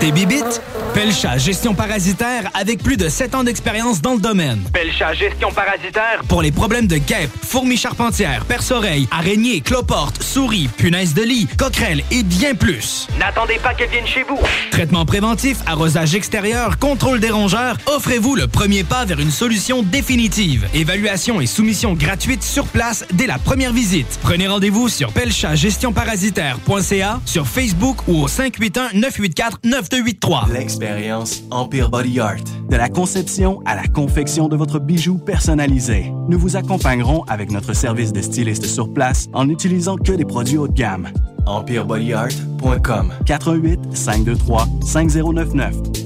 Tes bibites? Pelcha Gestion Parasitaire avec plus de 7 ans d'expérience dans le domaine. Pelcha Gestion Parasitaire. Pour les problèmes de guêpes, fourmis charpentières, perce-oreilles, araignées, cloportes, souris, punaises de lit, coquerelles et bien plus. N'attendez pas qu'elle vienne chez vous. Traitement préventif, arrosage extérieur, contrôle des rongeurs, offrez-vous le premier pas vers une solution définitive. Évaluation et soumission gratuite sur place dès la première visite. Prenez rendez-vous sur pelchagestionparasitaire.ca, sur Facebook ou au 581-984-9283. L'expérience Empire Body Art. De la conception à la confection de votre bijou personnalisé. Nous vous accompagnerons avec notre service de styliste sur place en n'utilisant que des produits haut de gamme. EmpireBodyArt.com 418 523 5099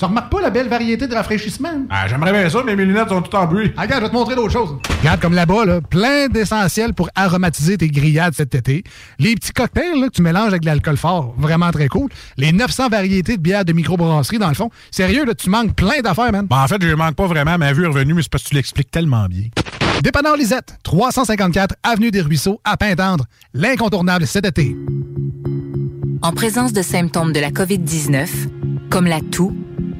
Tu remarques pas la belle variété de rafraîchissement? Ah, j'aimerais bien ça, mais mes lunettes sont toutes en bruit. Ah, regarde, je vais te montrer d'autres choses. Regarde comme là-bas, là, plein d'essentiels pour aromatiser tes grillades cet été. Les petits cocktails là, que tu mélanges avec de l'alcool fort, vraiment très cool. Les 900 variétés de bières de microbrasserie, dans le fond. Sérieux, là, tu manques plein d'affaires, man. Ben, en fait, je manque pas vraiment. Ma vue est revenue, mais c'est parce que tu l'expliques tellement bien. Dépanneur Lisette, 354 Avenue des Ruisseaux, à Pintendre. L'incontournable cet été. En présence de symptômes de la COVID-19, comme la toux,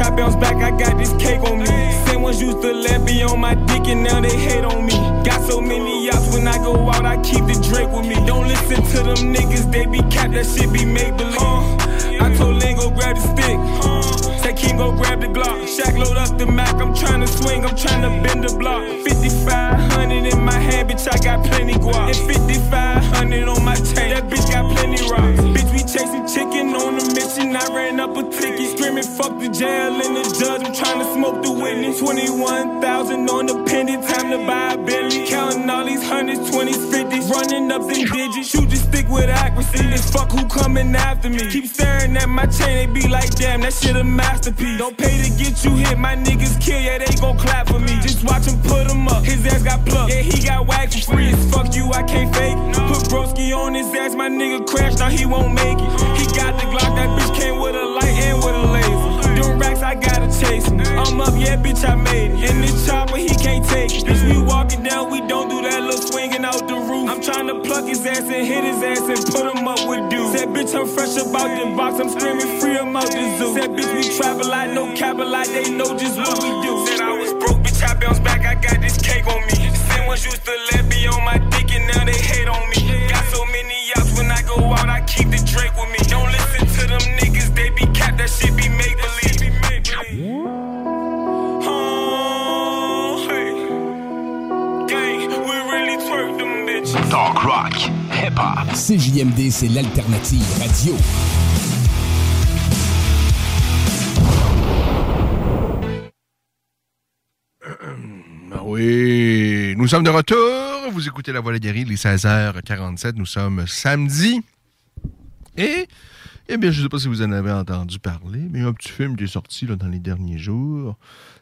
I bounce back, I got this cake on me. Same ones used to let me on my dick and now they hate on me. Got so many yachts when I go out, I keep the Drake with me. Don't listen to them niggas, they be capped, that shit be make believe. I told Lane go grab the stick. Say King go grab the Glock. Shaq load up the Mac. I'm tryna swing. I'm tryna bend the block. 5500 in my hand, bitch. I got plenty guap. And 5500 on my tank. That bitch got plenty rocks. Bitch, we chasing chicken on the mission. I ran up a ticket. Screaming fuck the jail and the judge. I'm tryna smoke the witness. 21,000 on the pendant. Time to buy a Bentley. Counting all these hundreds, 20s, 50s. Running up them digits. Shoot the stick with accuracy. This fuck who coming after me. Keep at my chain. They be like, damn, that shit a masterpiece. Don't pay to get you hit. My niggas kill, yeah, they gon' clap for me. Just watch him put him up. His ass got plucked. Yeah, he got whacked for free. As fuck you, I can't fake. Put broski on his ass. My nigga crashed. Now he won't make it. He got the Glock. That bitch came with a light and with a laser. Them racks, I gotta chase him. I'm up, yeah, bitch, I made it. In this chopper, he can't take it. Bitch, we walking down, we don't do that little out the roof. I'm trying to pluck his ass and hit his ass and put him up with dudes. Said, bitch, I'm fresh about the box. I'm screaming free him out the zoo. Said, bitch, we travel like no cap a lot. They know just what we do. Said, I was broke, bitch, I bounce back. I got this cake on me. Same ones used to let me on my dick and now they hate on me. Got so many yachts when I go out, I keep the Drake with me. Don't listen to them niggas, they be capped. That shit be make believe. Talk rock, hip hop. CJMD, c'est l'alternative radio. Ah oui, nous sommes de retour. Vous écoutez La Voix des Guerriers, les 16h47. Nous sommes samedi. Et, eh bien, je ne sais pas si vous en avez entendu parler, mais il y a un petit film qui est sorti là, dans les derniers jours.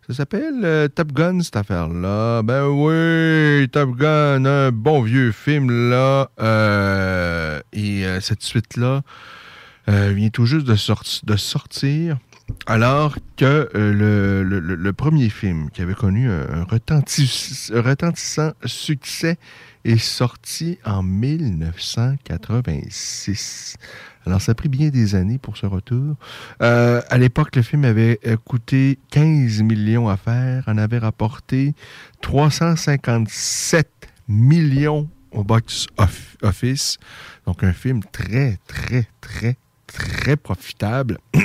Ça s'appelle euh, Top Gun, cette affaire-là. Ben oui, Top Gun, un bon vieux film, là. Euh, et euh, cette suite-là vient tout juste de, sorti- de sortir. Alors que le, premier film qui avait connu un retentissant succès est sorti en 1986. Alors, ça a pris bien des années pour ce retour. Euh, à l'époque, le film avait euh, coûté 15 millions à faire, en avait rapporté 357 millions au box off- office. Donc, un film très, très, très, très profitable.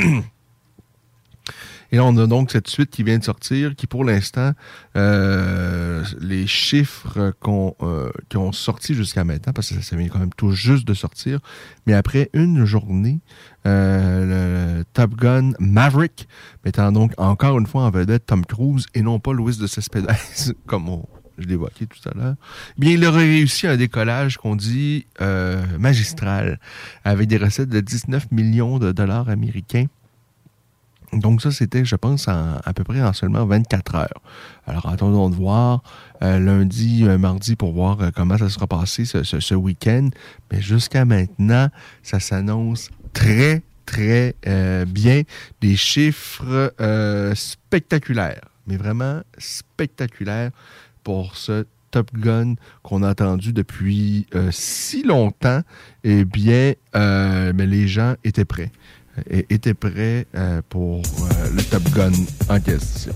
Et on a donc cette suite qui vient de sortir, qui pour l'instant, euh, les chiffres qu'on, euh, qui ont sorti jusqu'à maintenant, parce que ça vient quand même tout juste de sortir, mais après une journée, euh, le Top Gun Maverick, mettant donc encore une fois en vedette Tom Cruise et non pas Louis de Cespedes, comme on, je évoqué tout à l'heure, eh bien, il aurait réussi un décollage qu'on dit euh, magistral, avec des recettes de 19 millions de dollars américains Donc ça, c'était, je pense, en- à peu près en seulement 24 heures. Alors attendons de voir euh, lundi, euh, mardi pour voir euh, comment ça sera passé ce, week-end. Mais jusqu'à maintenant, ça s'annonce très, très bien. Des chiffres spectaculaires, mais vraiment spectaculaires pour ce Top Gun qu'on a attendu depuis si longtemps. Eh bien, mais les gens étaient prêts. Euh, étaient prêts euh, pour euh, le Top Gun en question.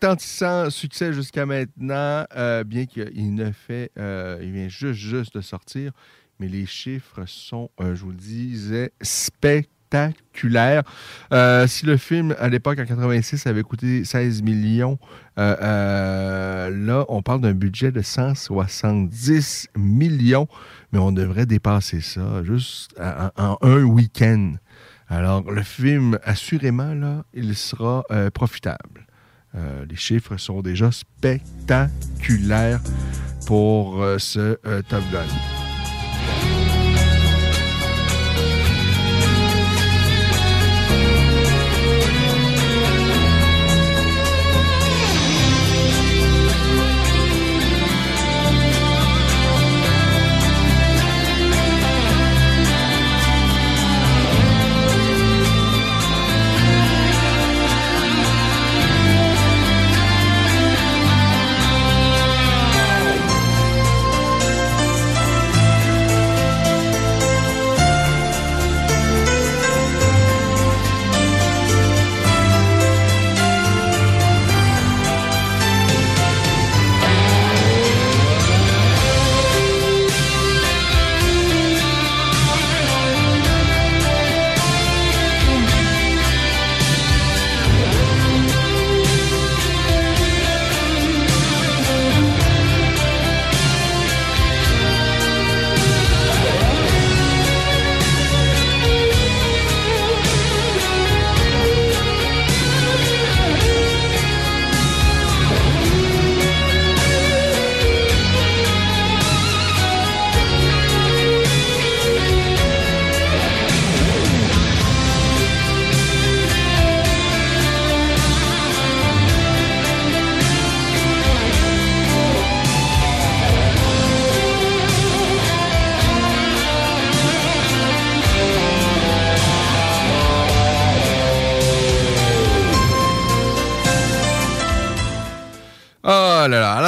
Retentissant succès jusqu'à maintenant, euh, bien qu'il ne fait, euh, il vient juste, de sortir, mais les chiffres sont, euh, je vous le disais, spectaculaires. Si le film, à l'époque, en 86, avait coûté 16 millions, là, on parle d'un budget de 170 millions, mais on devrait dépasser ça juste en, un week-end. Alors, le film, assurément, là, il sera profitable. Euh, les chiffres sont déjà spectaculaires pour euh, ce euh, Top Gun.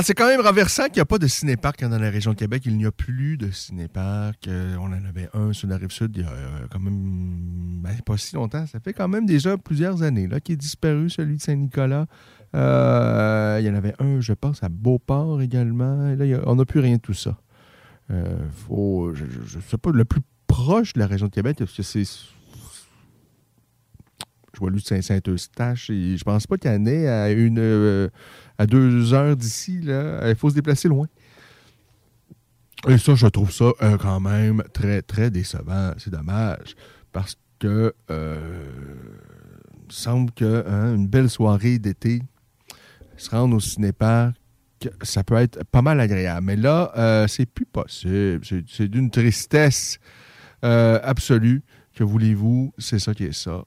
C'est quand même renversant qu'il n'y a pas de cinéparc dans la région de Québec. Il n'y a plus de cinéparc. Euh, on en avait un sur la rive sud il y a euh, quand même ben, pas si longtemps. Ça fait quand même déjà plusieurs années là, est disparu, celui de Saint-Nicolas. Euh, il y en avait un, je pense, à Beauport également. Là, on n'a plus rien de tout ça. Faut, je ne sais pas, le plus proche de la région de Québec, est-ce que c'est je vois lui de Saint-Eustache et je pense pas qu'il y en ait à une à deux heures d'ici. Il faut se déplacer loin. Et ça, je trouve ça euh, quand même très, très décevant. C'est dommage. Parce que euh, il semble que hein, une belle soirée d'été, se rendre au cinéparc, ça peut être pas mal agréable. Mais là, euh, c'est plus possible. C'est- d'une tristesse absolue. Que voulez-vous? C'est ça qui est ça.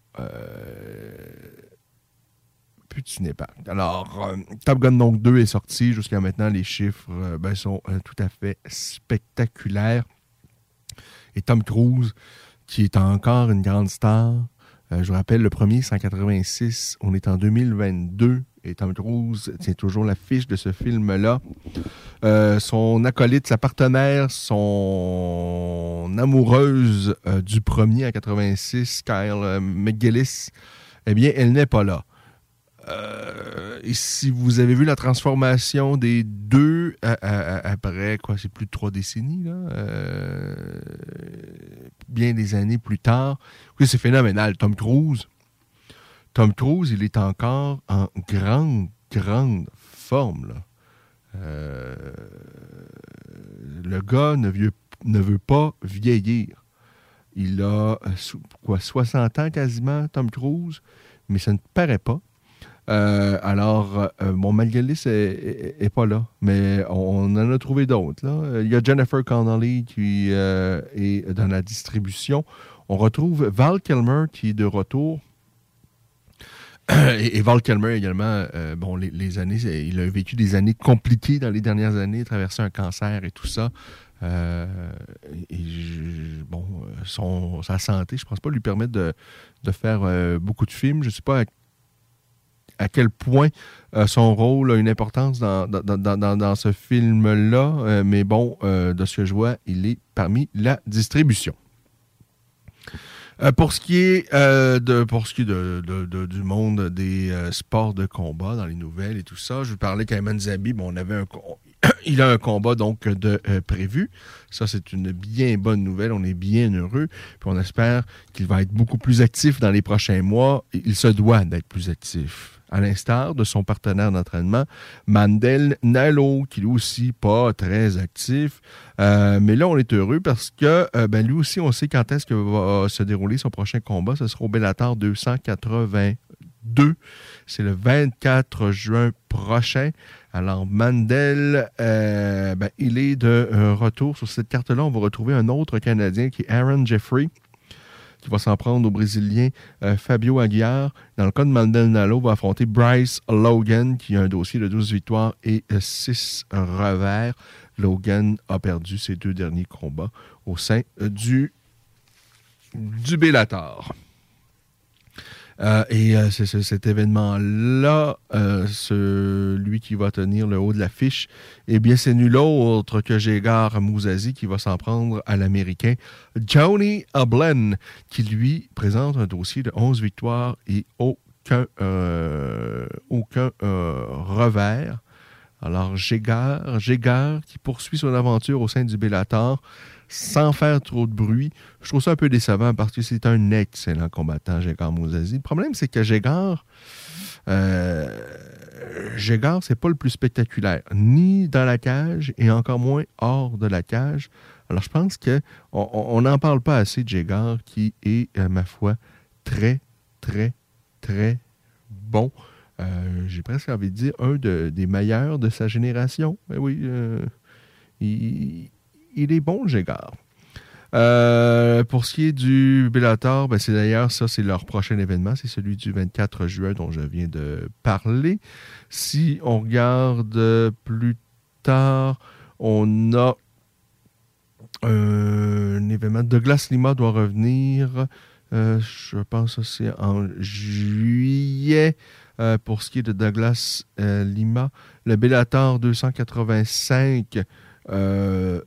Plus de. Alors, euh, Top Gun donc 2 est sorti. Jusqu'à maintenant, les chiffres euh, ben, sont euh, tout à fait spectaculaires. Et Tom Cruise, qui est encore une grande star. je vous rappelle, le premier, c'est en 86. On est en 2022. Et Tom Cruise tient toujours l'affiche de ce film-là. Son acolyte, sa partenaire, son amoureuse du premier en 86, Kyle McGillis, eh bien, elle n'est pas là. Euh, et si vous avez vu la transformation des deux après, quoi, c'est plus de trois décennies, euh, bien des années plus tard, c'est phénoménal. Tom Cruise, Tom Cruise, il est encore en grande, grande forme. Euh, le gars ne, veut pas vieillir. Il a quoi, 60 ans quasiment, Tom Cruise, mais ça ne paraît pas. Euh, alors, euh, mon Malgalis n'est pas là, mais on, en a trouvé d'autres. Il y a Jennifer Connolly qui euh, est dans la distribution. On retrouve Val Kilmer qui est de retour. Et, Val Kilmer également, euh, bon, les, années, il a vécu des années compliquées dans les dernières années, traversé un cancer et tout ça. Euh, bon, euh, son, sa santé, je pense pas lui permettre de, faire euh, beaucoup de films. Je sais pas à, à quel point euh, son rôle a une importance dans, dans, dans- dans- ce film-là, euh, mais bon, euh, de ce que je vois, il est parmi la distribution. Pour ce qui est, de, pour ce qui est de, du monde des sports de combat dans les nouvelles et tout ça, je vous parlais qu'Ayman Zabi, bon, on avait un, il a un combat donc de prévu. Ça, c'est une bien bonne nouvelle. On est bien heureux. Puis on espère qu'il va être beaucoup plus actif dans les prochains mois. Il se doit d'être plus actif. À l'instar de son partenaire d'entraînement, Mandel Nalo, qui lui aussi pas très actif. Euh, mais là, on est heureux parce que euh, ben, lui aussi, on sait quand est-ce que va se dérouler son prochain combat. Ce sera au Bellator 282. C'est le 24 juin prochain. Alors, Mandel, euh, ben, il est de retour sur cette carte-là. On va retrouver un autre Canadien qui est Aaron Jeffrey, qui va s'en prendre au Brésilien euh, Fabio Aguiar. Dans le cas de Mandel Nalo, va affronter Bryce Logan, qui a un dossier de 12 victoires et 6 revers. Logan a perdu ses deux derniers combats au sein euh, du, du Bellator. Euh, et euh, cet événement-là, euh, celui qui va tenir le haut de l'affiche, eh bien, c'est nul autre que Jégar Mouzazi qui va s'en prendre à l'Américain Johnny Ablen, qui lui présente un dossier de 11 victoires et aucun, aucun revers. Alors, Jégar, Jégar qui poursuit son aventure au sein du Bellator sans faire trop de bruit. Je trouve ça un peu décevant parce que c'est un excellent combattant, Jégar Mouzazi. Le problème, c'est que Jégar, euh, Jégar, c'est pas le plus spectaculaire, ni dans la cage et encore moins hors de la cage. Alors, je pense qu'on on n'en parle pas assez de Jégar, qui est, à ma foi, très, très, très bon. Euh, J'ai presque envie de dire un de- des meilleurs de sa génération. Eh oui, euh, il est bon, Jégar. Euh, pour ce qui est du Bellator, ben c'est d'ailleurs ça, c'est leur prochain événement, c'est celui du 24 juin dont je viens de parler. Si on regarde plus tard, on a un événement. Douglas Lima doit revenir. euh, je pense que c'est en juillet. Euh, pour ce qui est de Douglas Lima, le Bellator 285, euh,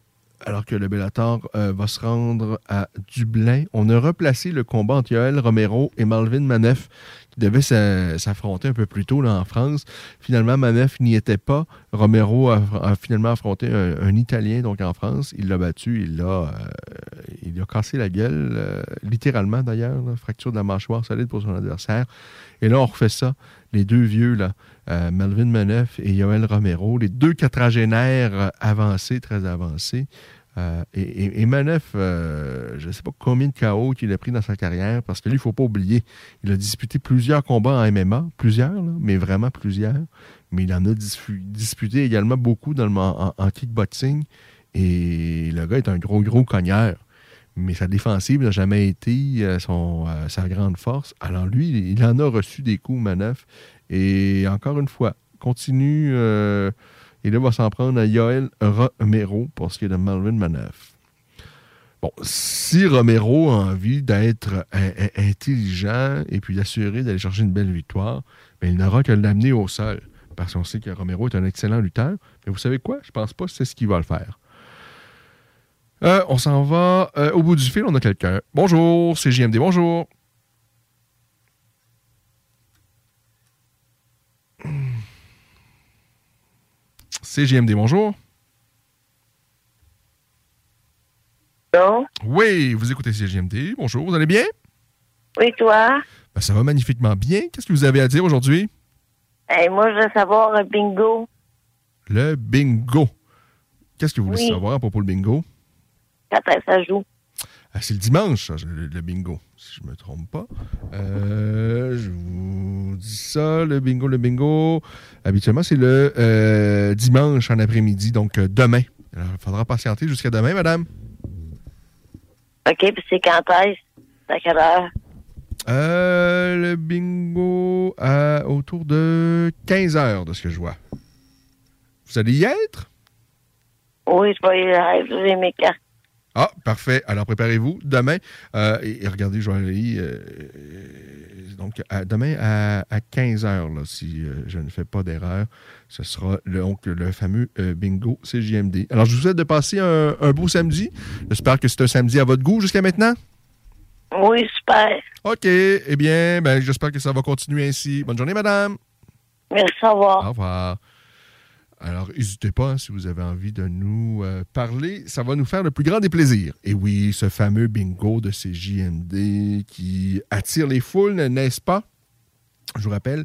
alors que le Bellator euh, va se rendre à Dublin. On a replacé le combat entre Yoel Romero et Malvin Manef, qui devaient s'a- s'affronter un peu plus tôt là, en France. Finalement, Manef n'y était pas. Romero a, finalement affronté un, Italien donc en France. Il l'a battu, il l'a, euh, a cassé la gueule, euh, littéralement d'ailleurs, fracture de la mâchoire solide pour son adversaire. Et là, on refait ça. Les deux vieux, là, euh, Melvin et Yoel Romero, les deux quadragénaires euh, avancés, très avancés. Euh, et, et, Manef, euh, je ne sais pas combien de KO qu'il a pris dans sa carrière, parce que lui, il ne faut pas oublier, il a disputé plusieurs combats en MMA, plusieurs, mais vraiment plusieurs. Mais il en a disputé également beaucoup dans le, en, kickboxing. Et le gars est un gros, gros cogneur. Mais sa défensive n'a jamais été euh, son, sa grande force. Alors lui, il en a reçu des coups, Manef. Et encore une fois, continue et là, va s'en prendre à Yoel Romero pour ce qui est de Malvin Manef. Bon, si Romero a envie d'être intelligent et puis d'assurer d'aller chercher une belle victoire, ben, il n'aura qu'à l'amener au sol. Parce qu'on sait que Romero est un excellent lutteur. Mais vous savez quoi? Je pense pas que c'est ce qu'il va le faire. Euh, on s'en va euh, au bout du fil. On a quelqu'un. Bonjour, c'est JMD. Bonjour. CGMD, bonjour. Bonjour. Oui, vous écoutez CGMD. Bonjour, vous allez bien? Oui, toi? Ben, ça va magnifiquement bien. Qu'est-ce que vous avez à dire aujourd'hui? moi, je veux savoir le bingo. Le bingo. Qu'est-ce que vous voulez savoir à propos du bingo? Quand ça joue. Ah, c'est le dimanche, le, bingo, si je ne me trompe pas. Euh, je vous dis ça, le bingo, le bingo. Habituellement, c'est le euh, dimanche en après-midi, donc euh, demain. il faudra patienter jusqu'à demain, madame. OK, puis c'est quand est-ce? À quelle heure? le bingo autour de 15 heures, de ce que je vois. Vous allez y être? Oui, je vais y être. J'ai mes cartes. Ah, parfait. Alors, préparez-vous. Demain, euh, et, regardez, je vais euh, donc, demain à, 15 h, si euh, je ne fais pas d'erreur, ce sera le, donc, le fameux bingo CJMD. Alors, je vous souhaite de passer un, beau samedi. J'espère que c'est un samedi à votre goût jusqu'à maintenant. Oui, super. OK. Eh bien, ben, j'espère que ça va continuer ainsi. Bonne journée, madame. Merci, au revoir. Au revoir. Alors, n'hésitez pas hein, si vous avez envie de nous euh, parler. Ça va nous faire le plus grand des plaisirs. Et oui, ce fameux bingo de ces JMD qui attire les foules, n'est-ce pas? Je vous rappelle,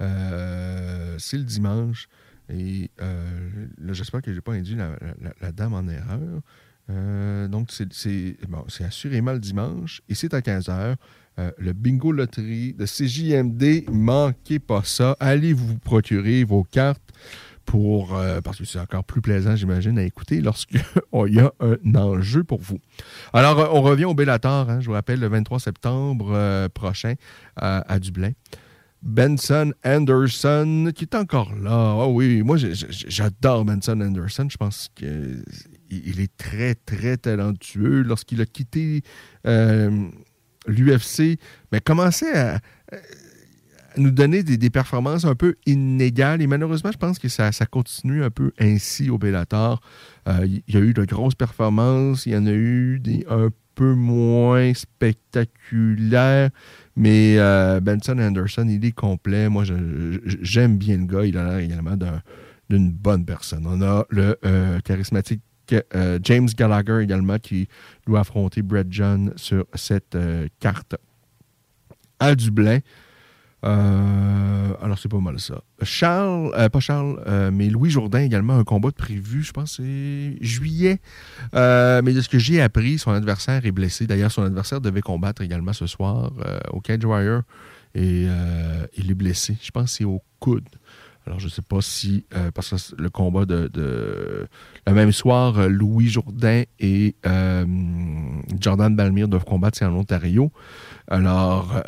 euh, c'est le dimanche. Et euh, j'espère que je n'ai pas induit la, dame en erreur. donc, c'est assurément le dimanche et c'est à 15h. le bingo loterie de CJMD. Manquez pas ça. Allez vous procurer vos cartes pour, euh, parce que c'est encore plus plaisant, j'imagine, à écouter lorsqu'il y a un enjeu pour vous. Alors, euh, on revient au Bellator, hein, je vous rappelle, le 23 septembre euh, prochain à Dublin. Benson Anderson, qui est encore là. Oh oui, moi, j'adore Benson Anderson. Je pense qu'il est très, très talentueux. Lorsqu'il a quitté l'UFC, mais commençait à nous donner des, performances un peu inégales. Et malheureusement, je pense que ça, continue un peu ainsi au Bellator. Euh, il y a eu de grosses performances, il y en a eu un peu moins spectaculaires. Mais euh, Benson Anderson, il est complet. Moi, j'aime bien le gars. Il a l'air également d'une bonne personne. On a le euh, charismatique James Gallagher également qui doit affronter Brett John sur cette carte à Dublin. Euh, alors, c'est pas mal ça. Charles, euh, pas Charles, euh, mais Louis Jourdain également, un combat de prévu, je pense, c'est juillet. mais de ce que j'ai appris, son adversaire est blessé. D'ailleurs, son adversaire devait combattre également ce soir au Cage Wire et il est blessé. Je pense c'est au coude. Alors, je ne sais pas si, parce que le combat de, Le même soir, Louis Jourdain et Jordan Balmire doivent combattre, c'est en Ontario. Alors,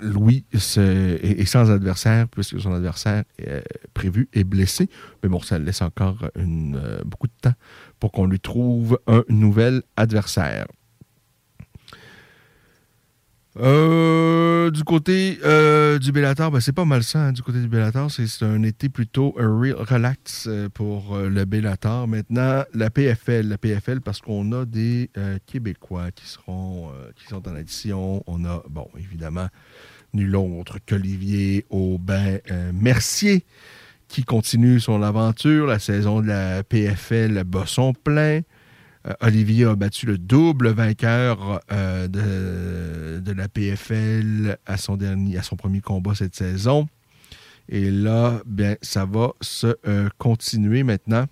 Louis est, sans adversaire puisque son adversaire est prévu est blessé. Mais bon, ça laisse encore une, euh, beaucoup de temps pour qu'on lui trouve un nouvel adversaire. Euh, du côté euh, du Bellator, ben c'est pas mal ça. Hein, du côté du Bellator, c'est un été plutôt relax pour le Bellator. Maintenant, la PFL, la PFL, parce qu'on a des Québécois qui seront qui sont en addition. On a, bon, évidemment, nul autre qu'Olivier Aubin euh, Mercier, qui continue son aventure. La saison de la PFL bat son plein. Euh, Olivier a battu le double vainqueur euh, de, la PFL à son, premier combat cette saison. Et là, bien, ça va se continuer maintenant.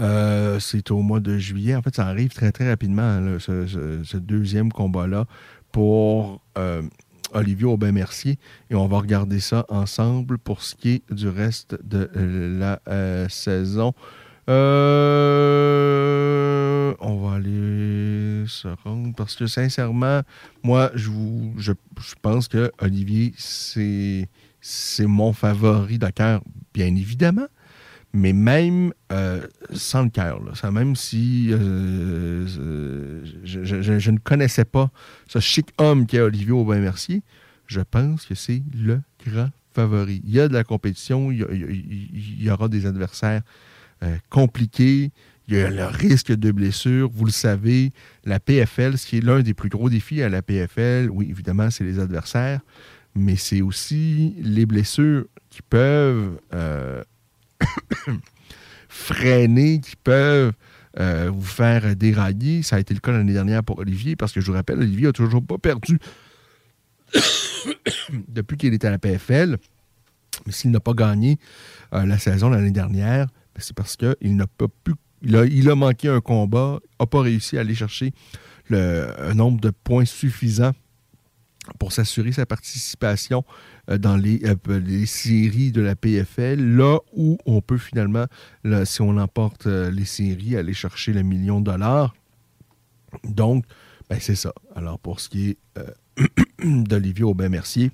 Euh, c'est au mois de juillet. En fait, ça arrive très, très rapidement, là, ce, ce- deuxième combat-là, pour euh, Olivier Aubin-Mercier. Et on va regarder ça ensemble pour ce qui est du reste de euh, la euh, saison. Euh, on va aller se rendre parce que sincèrement, moi, je, pense que Olivier, c'est, mon favori de cœur, bien évidemment. Mais même euh, sans le cœur, même si euh, je, ne connaissais pas ce chic homme qui est Olivier Aubin-Mercier, je pense que c'est le grand favori. Il y a de la compétition, il y aura des adversaires euh, compliqués, il y a le risque de blessure, vous le savez, la PFL, ce qui est l'un des plus gros défis à la PFL, oui, évidemment, c'est les adversaires, mais c'est aussi les blessures qui peuvent euh, freiner, qui peuvent euh, vous faire dérailler. Ça a été le cas l'année dernière pour Olivier, parce que je vous rappelle, Olivier n'a toujours pas perdu depuis qu'il est à la PFL. Mais s'il n'a pas gagné la saison l'année dernière, c'est parce qu'il n'a pas pu. Il a, manqué un combat, n'a pas réussi à aller chercher le, un nombre de points suffisant pour s'assurer sa participation euh, dans les, euh, les séries de la PFL, là où on peut finalement, si on emporte euh, les séries, aller chercher le million de dollars. Donc, ben, c'est ça. Alors, pour ce qui est d'Olivier Aubin-Mercier,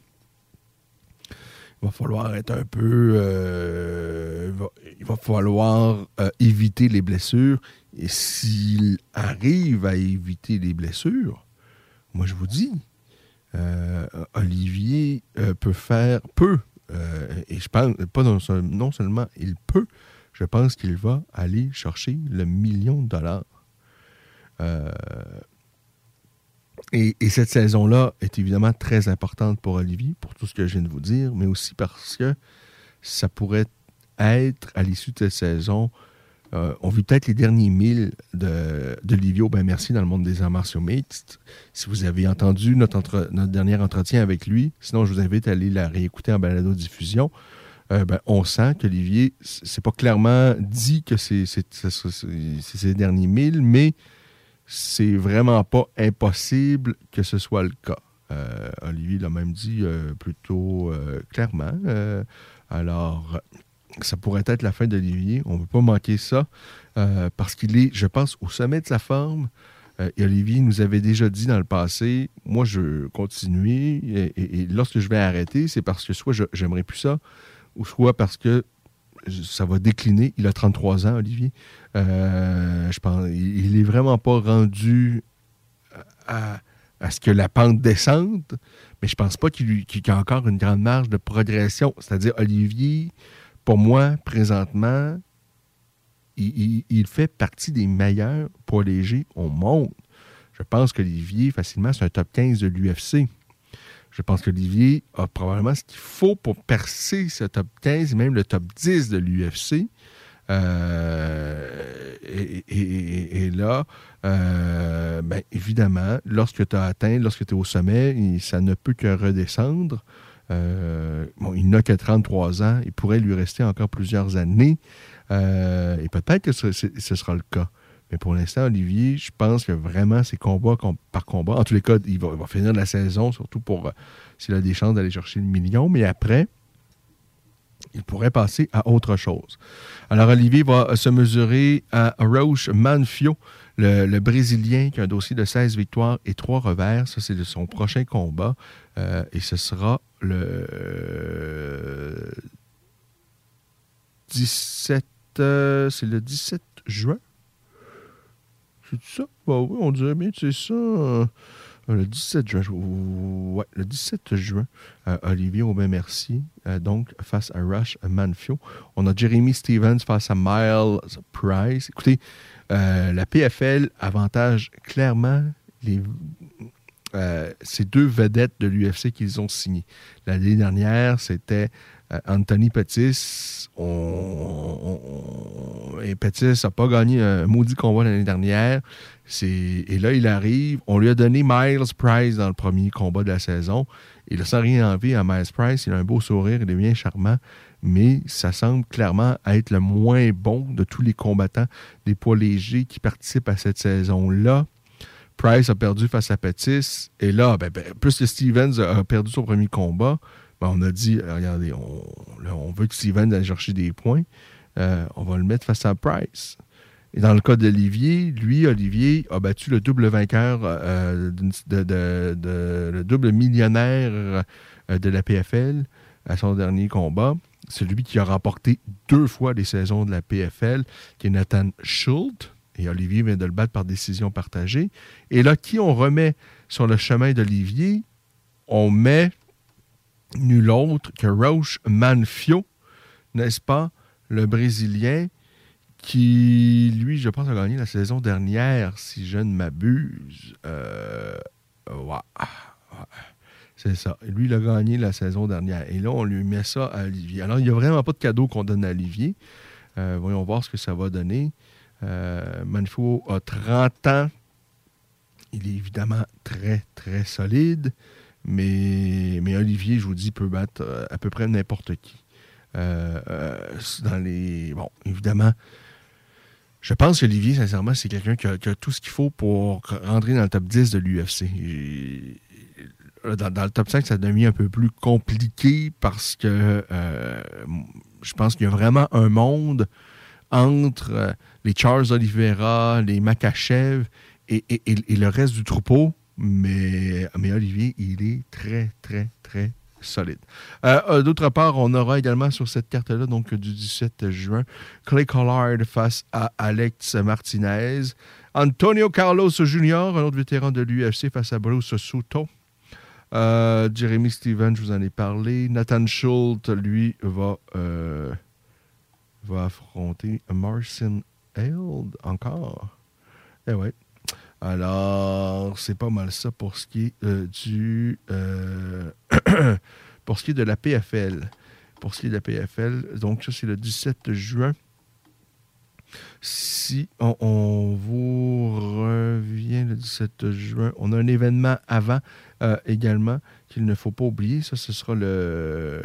il va falloir être un peu. euh, il, va, falloir euh, éviter les blessures. Et s'il arrive à éviter les blessures, moi je vous dis, euh, Olivier peut faire, euh, et je pense, pas non, non seulement il peut, je pense qu'il va aller chercher le million de dollars. Et, et cette saison-là est évidemment très importante pour Olivier, pour tout ce que je viens de vous dire, mais aussi parce que ça pourrait être, à l'issue de cette saison, euh, on vit peut-être les derniers milles de- d'Olivier Aubin-Mercier dans le monde des arts martiaux mixtes. Si vous avez entendu notre, entre- notre dernier entretien avec lui, sinon je vous invite à aller la réécouter en balado-diffusion. Euh, ben, on sent qu'Olivier, c'est pas clairement dit que c'est ses derniers milles, mais c'est vraiment pas impossible que ce soit le cas. Euh, Olivier l'a même dit euh, plutôt euh, clairement. Alors, ça pourrait être la fin d'Olivier. On ne peut pas manquer ça parce qu'il est, je pense, au sommet de sa forme. Et Olivier nous avait déjà dit dans le passé, moi, je veux continuer et, et- lorsque je vais arrêter, c'est parce que soit je- j'aimerais plus ça ou soit parce que ça va décliner. Il a 33 ans, Olivier. Euh, je pense, il il est vraiment pas rendu à, ce que la pente descende, mais je pense pas qu'il y a encore une grande marge de progression. C'est-à-dire, Olivier, pour moi, présentement, il fait partie des meilleurs poids légers au monde. Je pense qu'Olivier, facilement, c'est un top 15 de l'UFC. Je pense qu'Olivier a probablement ce qu'il faut pour percer ce top 15 et même le top 10 de l'UFC. Euh, et, là, euh, ben, évidemment, lorsque tu as atteint, lorsque tu es au sommet, ça ne peut que redescendre. Euh, bon, il n'a que 33 ans, il pourrait lui rester encore plusieurs années. Euh, et peut-être que ce sera le cas. Mais pour l'instant, Olivier, je pense que vraiment, c'est combat com- par combat. En tous les cas, il va, va finir la saison, surtout pour euh, s'il a des chances d'aller chercher le million. Mais après, il pourrait passer à autre chose. Alors, Olivier va se mesurer à Roche Manfio, le, le Brésilien qui a un dossier de 16 victoires et 3 revers. Ça, c'est de son prochain combat. Euh, et ce sera le 17... euh, c'est le 17 juin? C'est ça? Bah oui, on dirait bien que c'est ça. euh, le 17 juin. Ouais, le 17 juin. euh, Olivier Aubin-Mercier, euh, donc, face à Rush Manfio. On a Jeremy Stevens face à Miles Price. Écoutez, euh, la PFL avantage clairement les, ces deux vedettes de l'UFC qu'ils ont signées. L'année dernière, c'était Anthony Pettis. On, et Pettis n'a pas gagné un maudit combat l'année dernière. Et là, il arrive. On lui a donné Miles Price dans le premier combat de la saison. Et là, sans rien enlever à Miles Price, il a un beau sourire, il bien charmant. mais ça semble clairement être le moins bon de tous les combattants des poids légers qui participent à cette saison-là. Price a perdu face à Pettis, et là, ben, ben, plus que Stevens a perdu son premier combat, ben, on a dit, euh, regardez, on, on veut que Stevens aille chercher des points, euh, on va le mettre face à Price. Et dans le cas d'Olivier, lui, Olivier, a battu le double vainqueur, euh, de, de- le double millionnaire de la PFL à son dernier combat. C'est lui qui a remporté deux fois les saisons de la PFL, qui est Nathan Schultz. Et Olivier vient de le battre par décision partagée. Et là, qui on remet sur le chemin d'Olivier? On met nul autre que Roche Manfio, n'est-ce pas? Le Brésilien qui, lui, je pense, a gagné la saison dernière, si je ne m'abuse. Euh. C'est ça. Lui, il a gagné la saison dernière. Et là, on lui met ça à Olivier. Alors, il n'y a vraiment pas de cadeau qu'on donne à Olivier. Euh, voyons voir ce que ça va donner. Euh, Manfo a 30 ans. Il est évidemment très, très solide. Mais, mais Olivier, je vous dis, peut battre euh, à peu près n'importe qui. Euh, euh, dans les. Bon, évidemment, je pense qu'Olivier, sincèrement, c'est quelqu'un qui a, tout ce qu'il faut pour rentrer dans le top 10 de l'UFC. Dans, le top 5, ça devient un peu plus compliqué parce que je pense qu'il y a vraiment un monde entre les Charles Oliveira, les Makachev et- et le reste du troupeau. Mais, Olivier, il est très, très, très solide. Euh, euh, D'autre part, on aura également sur cette carte-là, donc du 17 juin, Clay Collard face à Alex Martinez. Antonio Carlos Jr., un autre vétéran de l'UFC, face à Bruce Soto. Euh, Jeremy Stevens, je vous en ai parlé. Nathan Schultz, lui, va, va affronter Marcin Held encore. Eh ouais. Alors, c'est pas mal ça pour ce qui est euh, euh, pour ce qui est de la PFL. Pour ce qui est de la PFL, donc ça, c'est le 17 juin. Si on, vous revient le 17 juin, on a un événement avant euh, également qu'il ne faut pas oublier. Ça, ce sera le.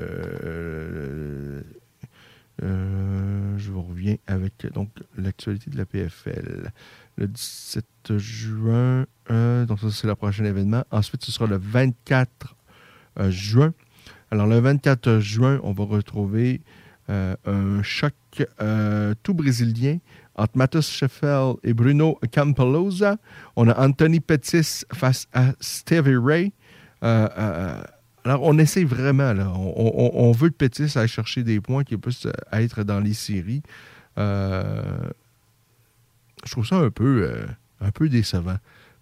je vous reviens avec donc l'actualité de la PFL. Le 17 juin, euh, donc ça c'est le prochain événement. Ensuite, ce sera le 24 euh, juin. Alors le 24 juin, on va retrouver euh, un choc tout brésilien entre Matheus Scheffel et Bruno Campolosa. On a Anthony Pettis face à Stevie Ray. Alors, on essaie vraiment. On, veut que Pettis aille chercher des points, qu'il puisse euh, être dans les séries. Je trouve ça un peu, euh, décevant.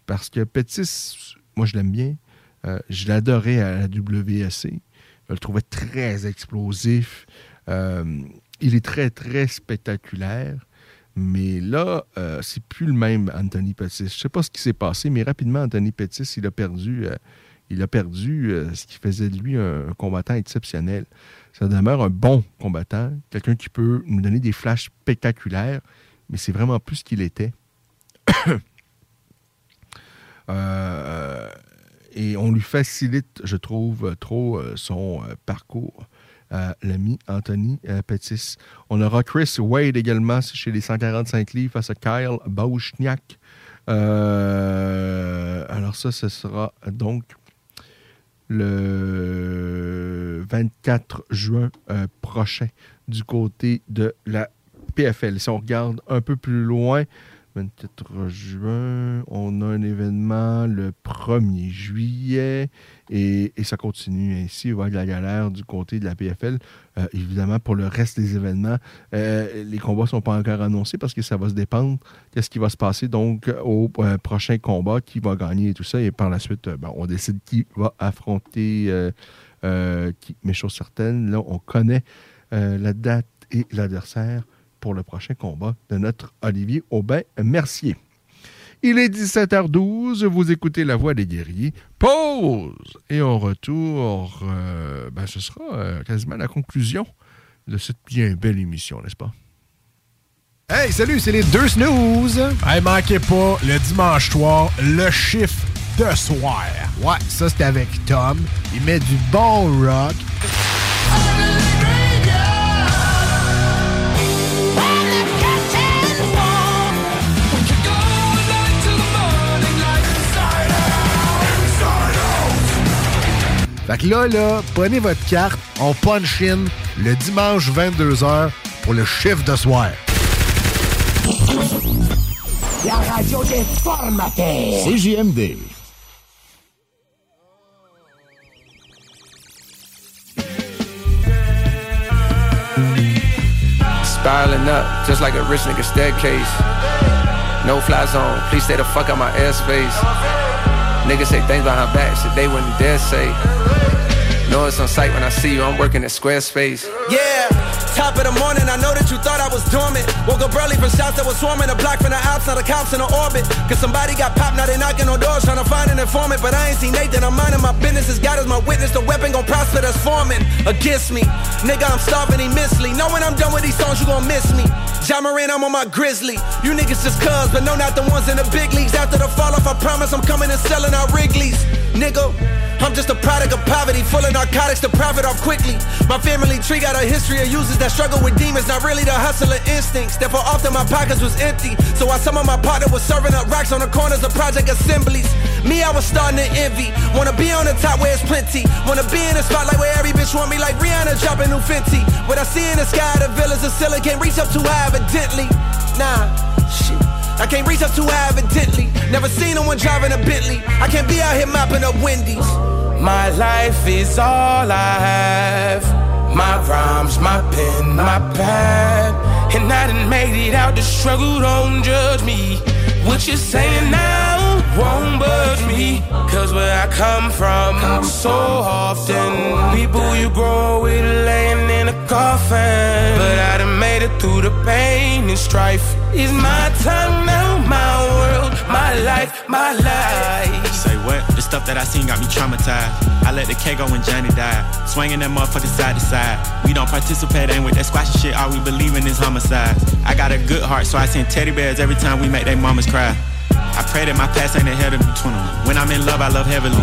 Parce que Pettis, moi, je l'aime bien. Euh, je l'adorais à la WSC. Je le trouvais très explosif. Euh, il est très, très spectaculaire. Mais là, c'est plus le même Anthony Pettis. Je sais pas ce qui s'est passé, mais rapidement, Anthony Pettis, il a perdu, il a perdu ce qui faisait de lui un, un combattant exceptionnel. Ça demeure un bon combattant, quelqu'un qui peut nous donner des flashs spectaculaires, mais c'est vraiment plus ce qu'il était. Euh, et on lui facilite, je trouve, trop euh, son euh, parcours. L'ami Anthony euh, Pettis. On aura Chris Wade également chez les 145 livres face à Kyle Bauchniak. Alors ça, ce sera donc le 24 juin prochain du côté de la PFL. Si on regarde un peu plus loin, 24 juin, on a un événement le 1er juillet et, ça continue ainsi. Il va de la galère du côté de la PFL. Euh, évidemment, pour le reste des événements, euh, les combats ne sont pas encore annoncés parce que ça va se dépendre qu'est-ce qui va se passer donc au euh, prochain combat, qui va gagner et tout ça. Et par la suite, ben, on décide qui va affronter qui. Mais chose certaine, là, on connaît la date et l'adversaire pour le prochain combat de notre Olivier Aubin-Mercier. Il est 17h12, vous écoutez La Voix des Guerriers. Pause! Et on retour, euh, ben, ce sera euh, quasiment la conclusion de cette bien belle émission, n'est-ce pas? Hey, salut, c'est les deux snooze. Hey, manquez pas, le dimanche soir, le chiffre de soir. Ouais, ça c'est avec Tom. Il met du bon rock. Fait que là, là, prenez votre carte, on punch in le dimanche 22h pour le chiffre de soir. La radio des formateurs. CJMD. Spiraling up, just like a rich nigga staircase. No fly zone, please stay the fuck out my airspace. Niggas say things behind back, shit they wouldn't dare say. Know it's on sight when I see you, I'm working at Squarespace. Yeah, top of the morning, I know that you thought I was dormant. Woke up early from shots that was swarming, the block from the outside, the cops in the orbit. Cause somebody got popped, now they knocking on doors trying to find an informant. But I ain't seen Nathan, I'm minding my business. As God is my witness, the weapon gon' prosper that's forming against me. Nigga, I'm starving immensely. Knowing I'm done with these songs, you gon' miss me. John Moran, I'm on my grizzly. You niggas just cuz, but no, not the ones in the big leagues. After the fall off, I promise I'm coming and selling out Wrigley's. Nigga, I'm just a product of poverty, full of narcotics to profit off quickly. My family tree got a history of users that struggle with demons, not really the hustler instincts. Therefore, often my pockets was empty. So while some of my partner was serving up racks on the corners of project assemblies, me, I was starting to envy. Wanna be on the top where it's plenty. Wanna be in the spotlight where every bitch want me like Rihanna dropping new Fenty. What I see in the sky, the villas of silicon, can't reach up too high evidently. Nah, shit. I can't reach up too high evidently. Never seen no one driving a Bentley. I can't be out here mopping up Wendy's. My life is all I have. My rhymes, my pen, my pad. And I done made it out the struggle, don't judge me. What you're saying now won't budge me. Cause where I come from, so often, people you grow with laying in a coffin. But I done made it through the pain and strife. Is my time now, my world, my life, my life. What? The stuff that I seen got me traumatized. I let the K go when Johnny died. Swinging that motherfucker side to side. We don't participate in with that squashy shit. All we believe in is homicide. I got a good heart, so I send teddy bears every time we make they mamas cry. I pray that my past ain't ahead of me, 21. When I'm in love, I love heavily.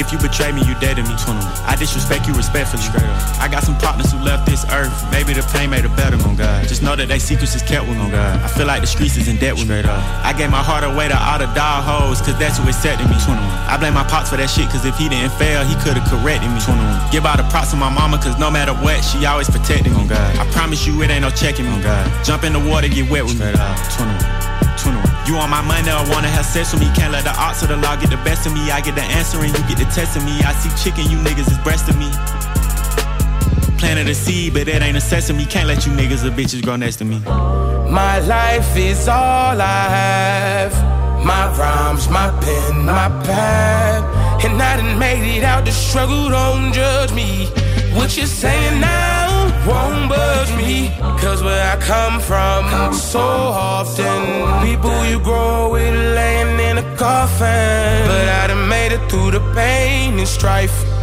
If you betray me, you dead to me, 21. I disrespect you respectfully. Straight up. I got some partners who left this earth. Maybe the pain made it better, on God. Just know that they secrets is kept with me, God. I feel like the streets is in debt with me. Up. I gave my heart away to all the dog hoes, cause that's who accepted me, 21. I blame my pops for that shit, cause if he didn't fail, he could've corrected me, 21. Give all the props to my mama, cause no matter what, she always protected me, on God. I promise you it ain't no checking me, on God. Jump in the water, get wet with me, 21. 21. You on my money or wanna have sex with me? Can't let the odds of the law get the best of me. I get the answer and you get the test of me. I see chicken, you niggas is breast of me. Planted a seed, but it ain't a sesame. Can't let you niggas or bitches grow next to me. My life is all I have. My rhymes, my pen, my pad. And I done made it out the struggle, don't judge me. What you're saying now won't budge me. Cause where I come from, so often, people you grow with laying in a coffin. But I done made it through the pain and strife.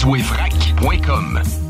KingswayFrac.com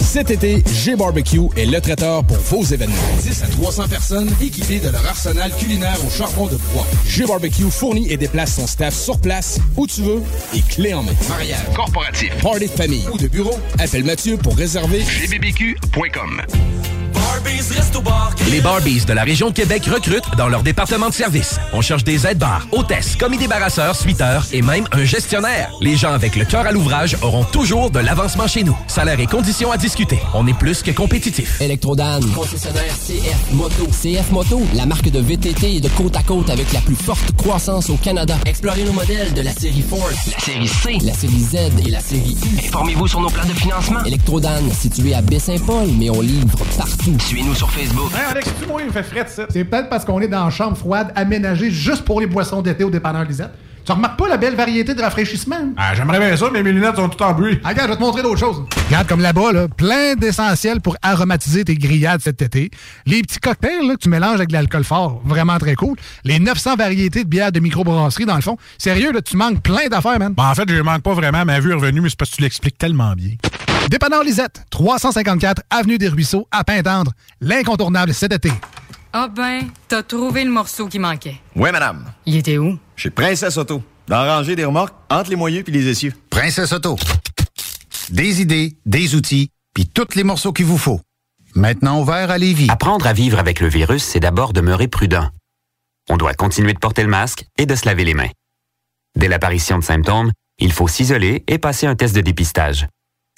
Cet été, G-Barbecue est le traiteur pour vos événements. 10 à 300 personnes équipées de leur arsenal culinaire au charbon de bois. G-Barbecue fournit et déplace son staff sur place, où tu veux, et clé en main. Mariage, corporatif, party de famille ou de bureau, appelle Mathieu pour réserver gbbq.com. Les Barbies de la région de Québec recrutent dans leur département de service. On cherche des aides-bars, hôtesses, commis débarrasseurs, suiteurs et même un gestionnaire. Les gens avec le cœur à l'ouvrage auront toujours de l'avancement chez nous. Salaire et conditions à discuter. On est plus que compétitif. Electrodan, concessionnaire CF Moto. CF Moto, la marque de VTT et de côte à côte avec la plus forte croissance au Canada. Explorez nos modèles de la série Force, la série C, la série Z et la série U. Informez-vous sur nos plans de financement. Electrodan, situé à Baie-Saint-Paul, mais on livre partout. Suivez-nous sur Facebook. Hey Alex, tu moi, il me fait frais ça. C'est peut-être parce qu'on est dans une chambre froide aménagée juste pour les boissons d'été au dépanneur Lisette. Tu remarques pas la belle variété de rafraîchissement? Ah, j'aimerais bien ça, mais mes lunettes sont toutes en bruit. Ah, regarde, je vais te montrer d'autres choses. Regarde comme là-bas, là, plein d'essentiels pour aromatiser tes grillades cet été. Les petits cocktails là, que tu mélanges avec de l'alcool fort, vraiment très cool. Les 900 variétés de bières de microbrasserie, dans le fond. Sérieux, là, tu manques plein d'affaires, man. Bon, en fait, je manque pas vraiment. Ma vue est revenue, mais c'est parce que tu l'expliques tellement bien. Dépanneur Lisette, 354 Avenue des Ruisseaux, à Pintendre. L'incontournable cet été. Ah ben, t'as trouvé le morceau qui manquait. Oui, madame. Il était où? Chez Princesse Auto. Dans la rangée des remorques, entre les moyeux puis les essieux. Princesse Auto. Des idées, des outils, puis tous les morceaux qu'il vous faut. Maintenant ouvert à Lévis. Apprendre à vivre avec le virus, c'est d'abord demeurer prudent. On doit continuer de porter le masque et de se laver les mains. Dès l'apparition de symptômes, il faut s'isoler et passer un test de dépistage.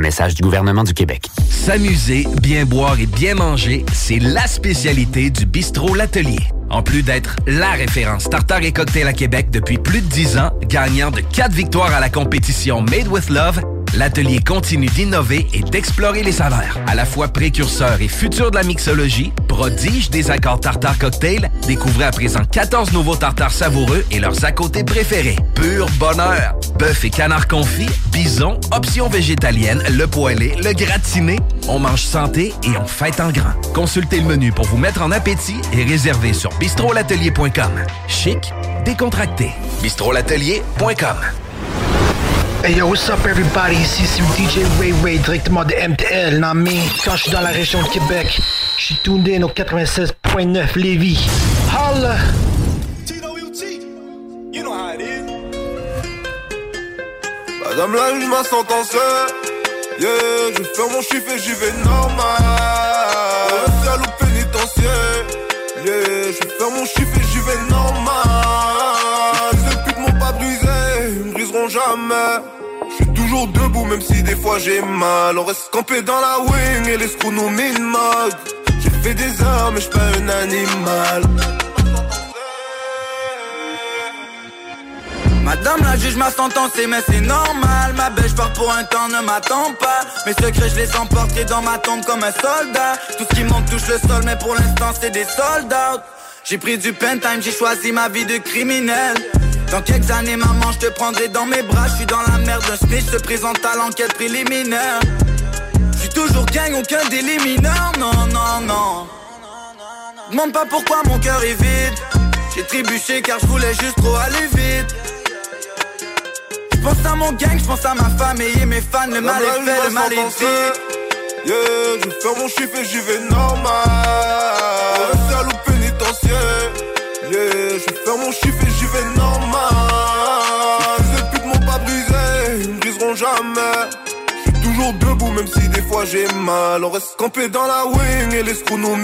Message du gouvernement du Québec. S'amuser, bien boire et bien manger, c'est la spécialité du bistrot L'Atelier. En plus d'être la référence tartare et cocktail à Québec depuis plus de 10 ans, gagnant de 4 victoires à la compétition Made with Love, l'atelier continue d'innover et d'explorer les saveurs. À la fois précurseur et futur de la mixologie, prodige des accords tartare cocktail, découvrez à présent 14 nouveaux tartares savoureux et leurs à côté préférés. Pur bonheur! Bœuf et canard confit, bison, options végétaliennes, le poêlé, le gratiné. On mange santé et on fête en grand. Consultez le menu pour vous mettre en appétit et réservez sur bistrolatelier.com. Chic, décontracté. bistrolatelier.com. Hey yo, what's up everybody? Ici c'est DJ Ray Ray directement de MTL, non mais quand je suis dans la région de Québec, je suis tuned in au 96.9 Lévis. Holla! Madame la juge m'a sentencé Yeah, je faire mon chiffre et j'y vais normal. À l'eau pénitentiaire. Yeah, je faire mon chiffre et j'y vais normal. Ces putes m'ont pas brisé, ils me briseront jamais. Je suis toujours debout même si des fois j'ai mal. On reste campé dans la wing et les screws nous mine-mode J'ai fait des heures mais je pas un animal Madame la juge m'a sentencé mais c'est normal. Ma belle part pour un temps ne m'attend pas. Mes secrets je les emporterai dans ma tombe comme un soldat. Tout ce qui monte touche le sol mais pour l'instant c'est des soldats J'ai pris du pen time, j'ai choisi ma vie de criminel. Dans quelques années maman je te prendrai dans mes bras. Je suis dans la merde, un snitch se présente à l'enquête préliminaire. Je suis toujours gang, aucun délit mineur Non, non, non. Demande pas pourquoi mon cœur est vide. J'ai trébuché car je voulais juste trop aller vite pense à mon gang, je pense à ma famille et mes fans, le mal est fait, le mal est dit. Yeah, je vais faire mon chiffre et j'y vais normal. L'eau pénitentiaire. Yeah, je vais faire mon chiffre et j'y vais normal. Ces putes m'ont pas brisé, ils me briseront jamais. Je suis toujours debout même si des fois j'ai mal. On reste campé dans la wing et les screws nous.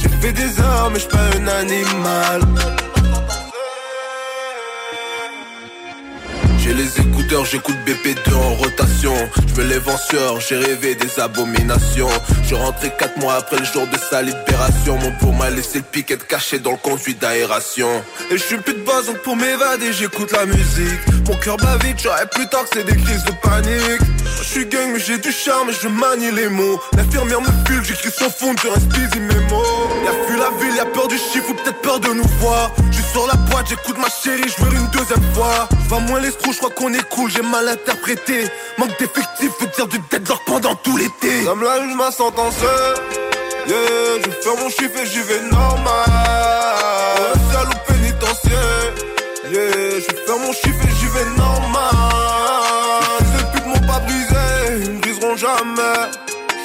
J'ai fait des heures mais je pas un animal. J'écoute BP2 en rotation. Je me lève j'ai rêvé des abominations. Je rentrais 4 mois après le jour de sa libération. Mon pour m'a laissé le piquet caché dans le conduit d'aération. Et je suis plus de base, donc pour m'évader, j'écoute la musique. Mon cœur bat vite, j'aurais plus tard que c'est des crises de panique. Je suis gang, mais j'ai du charme et je manie les mots. L'infirmière me file, j'écris sans fond, je reste busy mes mots. Y'a plus la ville, y'a peur du chiffre ou peut-être peur de nous voir. Je sur la boîte, j'écoute ma chérie, je veux une deuxième fois. Vois moins les screws, je crois qu'on est cool, j'ai mal interprété. Manque d'effectifs, veut dire du deadlock pendant tout l'été. Comme la juge m'a sentencé. Yeah, je fais mon chiffre et j'y vais normal. Ouais, salut pénitentiaire. Yeah, je fais mon chiffre et j'y vais normal. Jamais.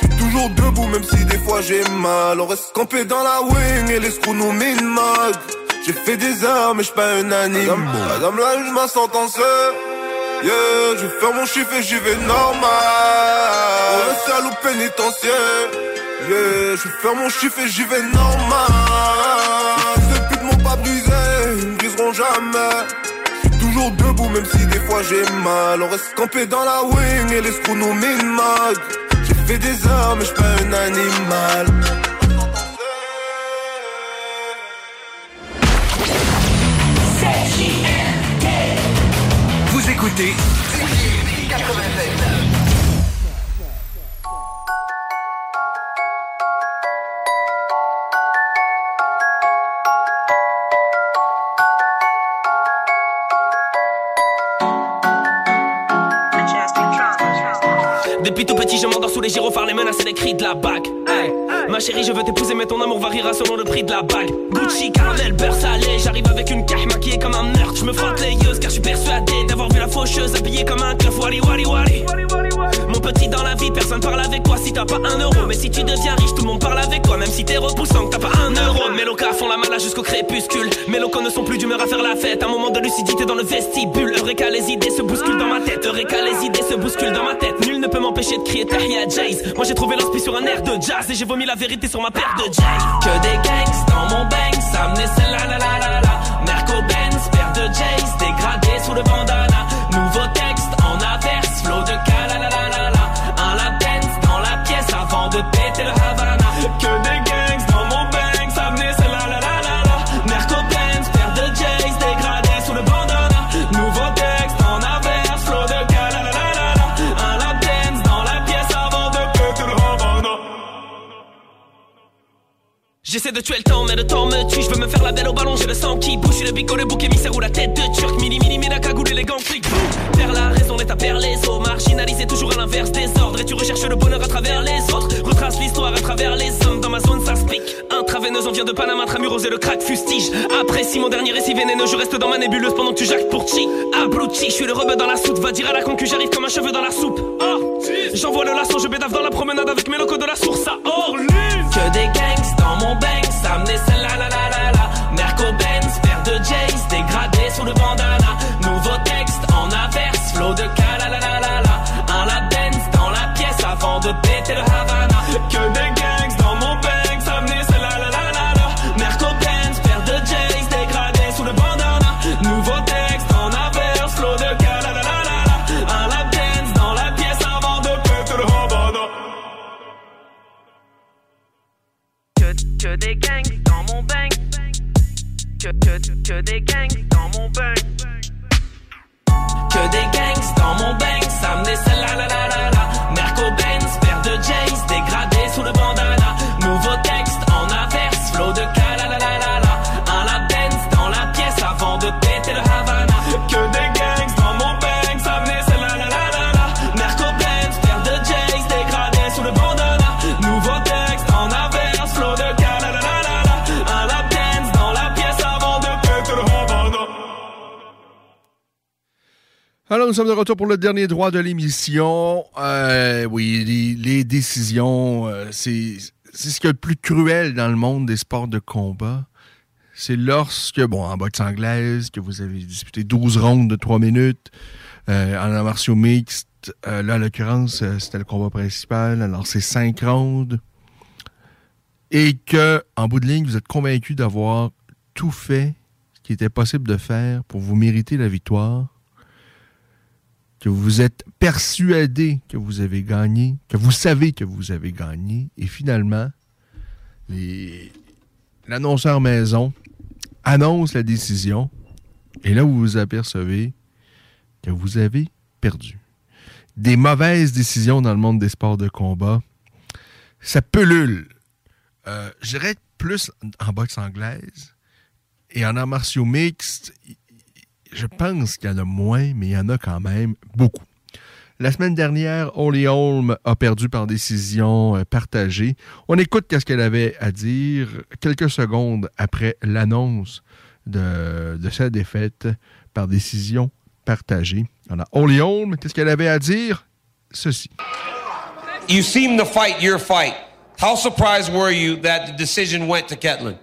Je suis toujours debout, même si des fois j'ai mal. On reste campé dans la wing et les screws nous minent. J'ai fait des heures, mais j'suis pas un animal. Madame la juge m'a sentencé. Yeah, je vais faire mon chiffre et j'y vais normal. Ouais, salut pénitentiaire. Yeah, je vais faire mon chiffre et j'y vais normal. Ces putes m'ont pas brisé, ils me briseront jamais. Je suis toujours debout, même si des fois j'ai mal. On reste campé dans la wing et les screws nous mag. J'ai fait des heures, mais j'suis pas un animal. Vous écoutez Depuis tout petit, je m'endors sous les gyrophares, les menaces et les cris de la bague. Hey, ma chérie, je veux t'épouser, mais ton amour variera selon le prix de la bague. Gucci, caramel, beurre salé, j'arrive avec une caille maquillée comme un meurtre. Je me frotte les yeux car je suis persuadé d'avoir vu la faucheuse habillée comme un clof. Wally, wally, wally. Mon petit dans la vie, personne parle avec toi si t'as pas un euro. Mais si tu deviens riche, tout le monde parle avec toi, même si t'es repoussant, que t'as pas un euro. Mes locas font la malade jusqu'au crépuscule. Mes locaux ne sont plus d'humeur à faire la fête. Un moment de lucidité dans le vestibule. Eureka, les idées se bousculent dans ma tête. Eureka, les idées se bousculent dans ma tête. Nul ne peut m'empêcher de crier Tahia Jays. Moi j'ai trouvé l'inspi sur un air de jazz et j'ai vomi la vérité sur ma paire de Jays. Que des gangs dans mon bang, ça menait celle-là, la la la la. Merco Benz, paire de Jays, dégradé sous le bandana. J'essaie de tuer le temps, mais le temps me tue. Je veux me faire la belle au ballon, j'ai le sang qui bouge. J'ai le bico, le bouc émissaire ou la tête de turc. Mini, mini, mini, la cagoule et les gants clic. Faire la raison à perdre les os. Marginalisé toujours à l'inverse des ordres. Et tu recherches le bonheur à travers les autres. Retrace l'histoire à travers les hommes. Dans ma zone, ça se pique. Intraveineuse, on vient de Panama, Tramuros et le crack fustige. Apprécie mon dernier récit vénéneux. Je reste dans ma nébuleuse pendant que tu jacques pour chi. Abruti, je suis le rebeu dans la soupe. Va dire à la concu, j'arrive comme un cheveu dans la soupe. Oh, j'envoie le lasso, je bédave dans la promenade avec mes locaux de la source à Orlus. Que des gangs dans mon bang, ça menait celle-là, la la la la. Merco Benz, paire de Jays, dégradé sous le bandana. Nouveau texte en averse, flow de cala la la la la. Un lap dance dans la pièce avant de péter le Havana. Que des gangs que, des gangs dans mon bang. Que des gangs dans mon bang, ça la la la. Alors, nous sommes de retour pour le dernier droit de l'émission. Euh, oui, les, décisions, euh, c'est ce qu'il y a de plus cruel dans le monde des sports de combat. C'est lorsque, bon, en boxe anglaise, que vous avez disputé 12 rondes de 3 minutes, euh, en arts martiaux mixtes, là, en l'occurrence, c'était le combat principal, alors c'est 5 rondes, et que, en bout de ligne, vous êtes convaincu d'avoir tout fait ce qui était possible de faire pour vous mériter la victoire. Que vous êtes persuadé que vous avez gagné, que vous savez que vous avez gagné, et finalement, l'annonceur maison annonce la décision, et là, vous vous apercevez que vous avez perdu. Des mauvaises décisions dans le monde des sports de combat, ça pullule. Euh, je dirais plus en boxe anglaise et en arts martiaux mixtes, je pense qu'il y en a moins, mais il y en a quand même beaucoup. La semaine dernière, Holly Holm a perdu par décision euh, partagée. On écoute ce qu'elle avait à dire quelques secondes après l'annonce de, sa défaite par décision partagée. On a Holly Holm, qu'est-ce qu'elle avait à dire? Ceci. You seem to fight your fight. How surprised were you that the decision went to Ketlin?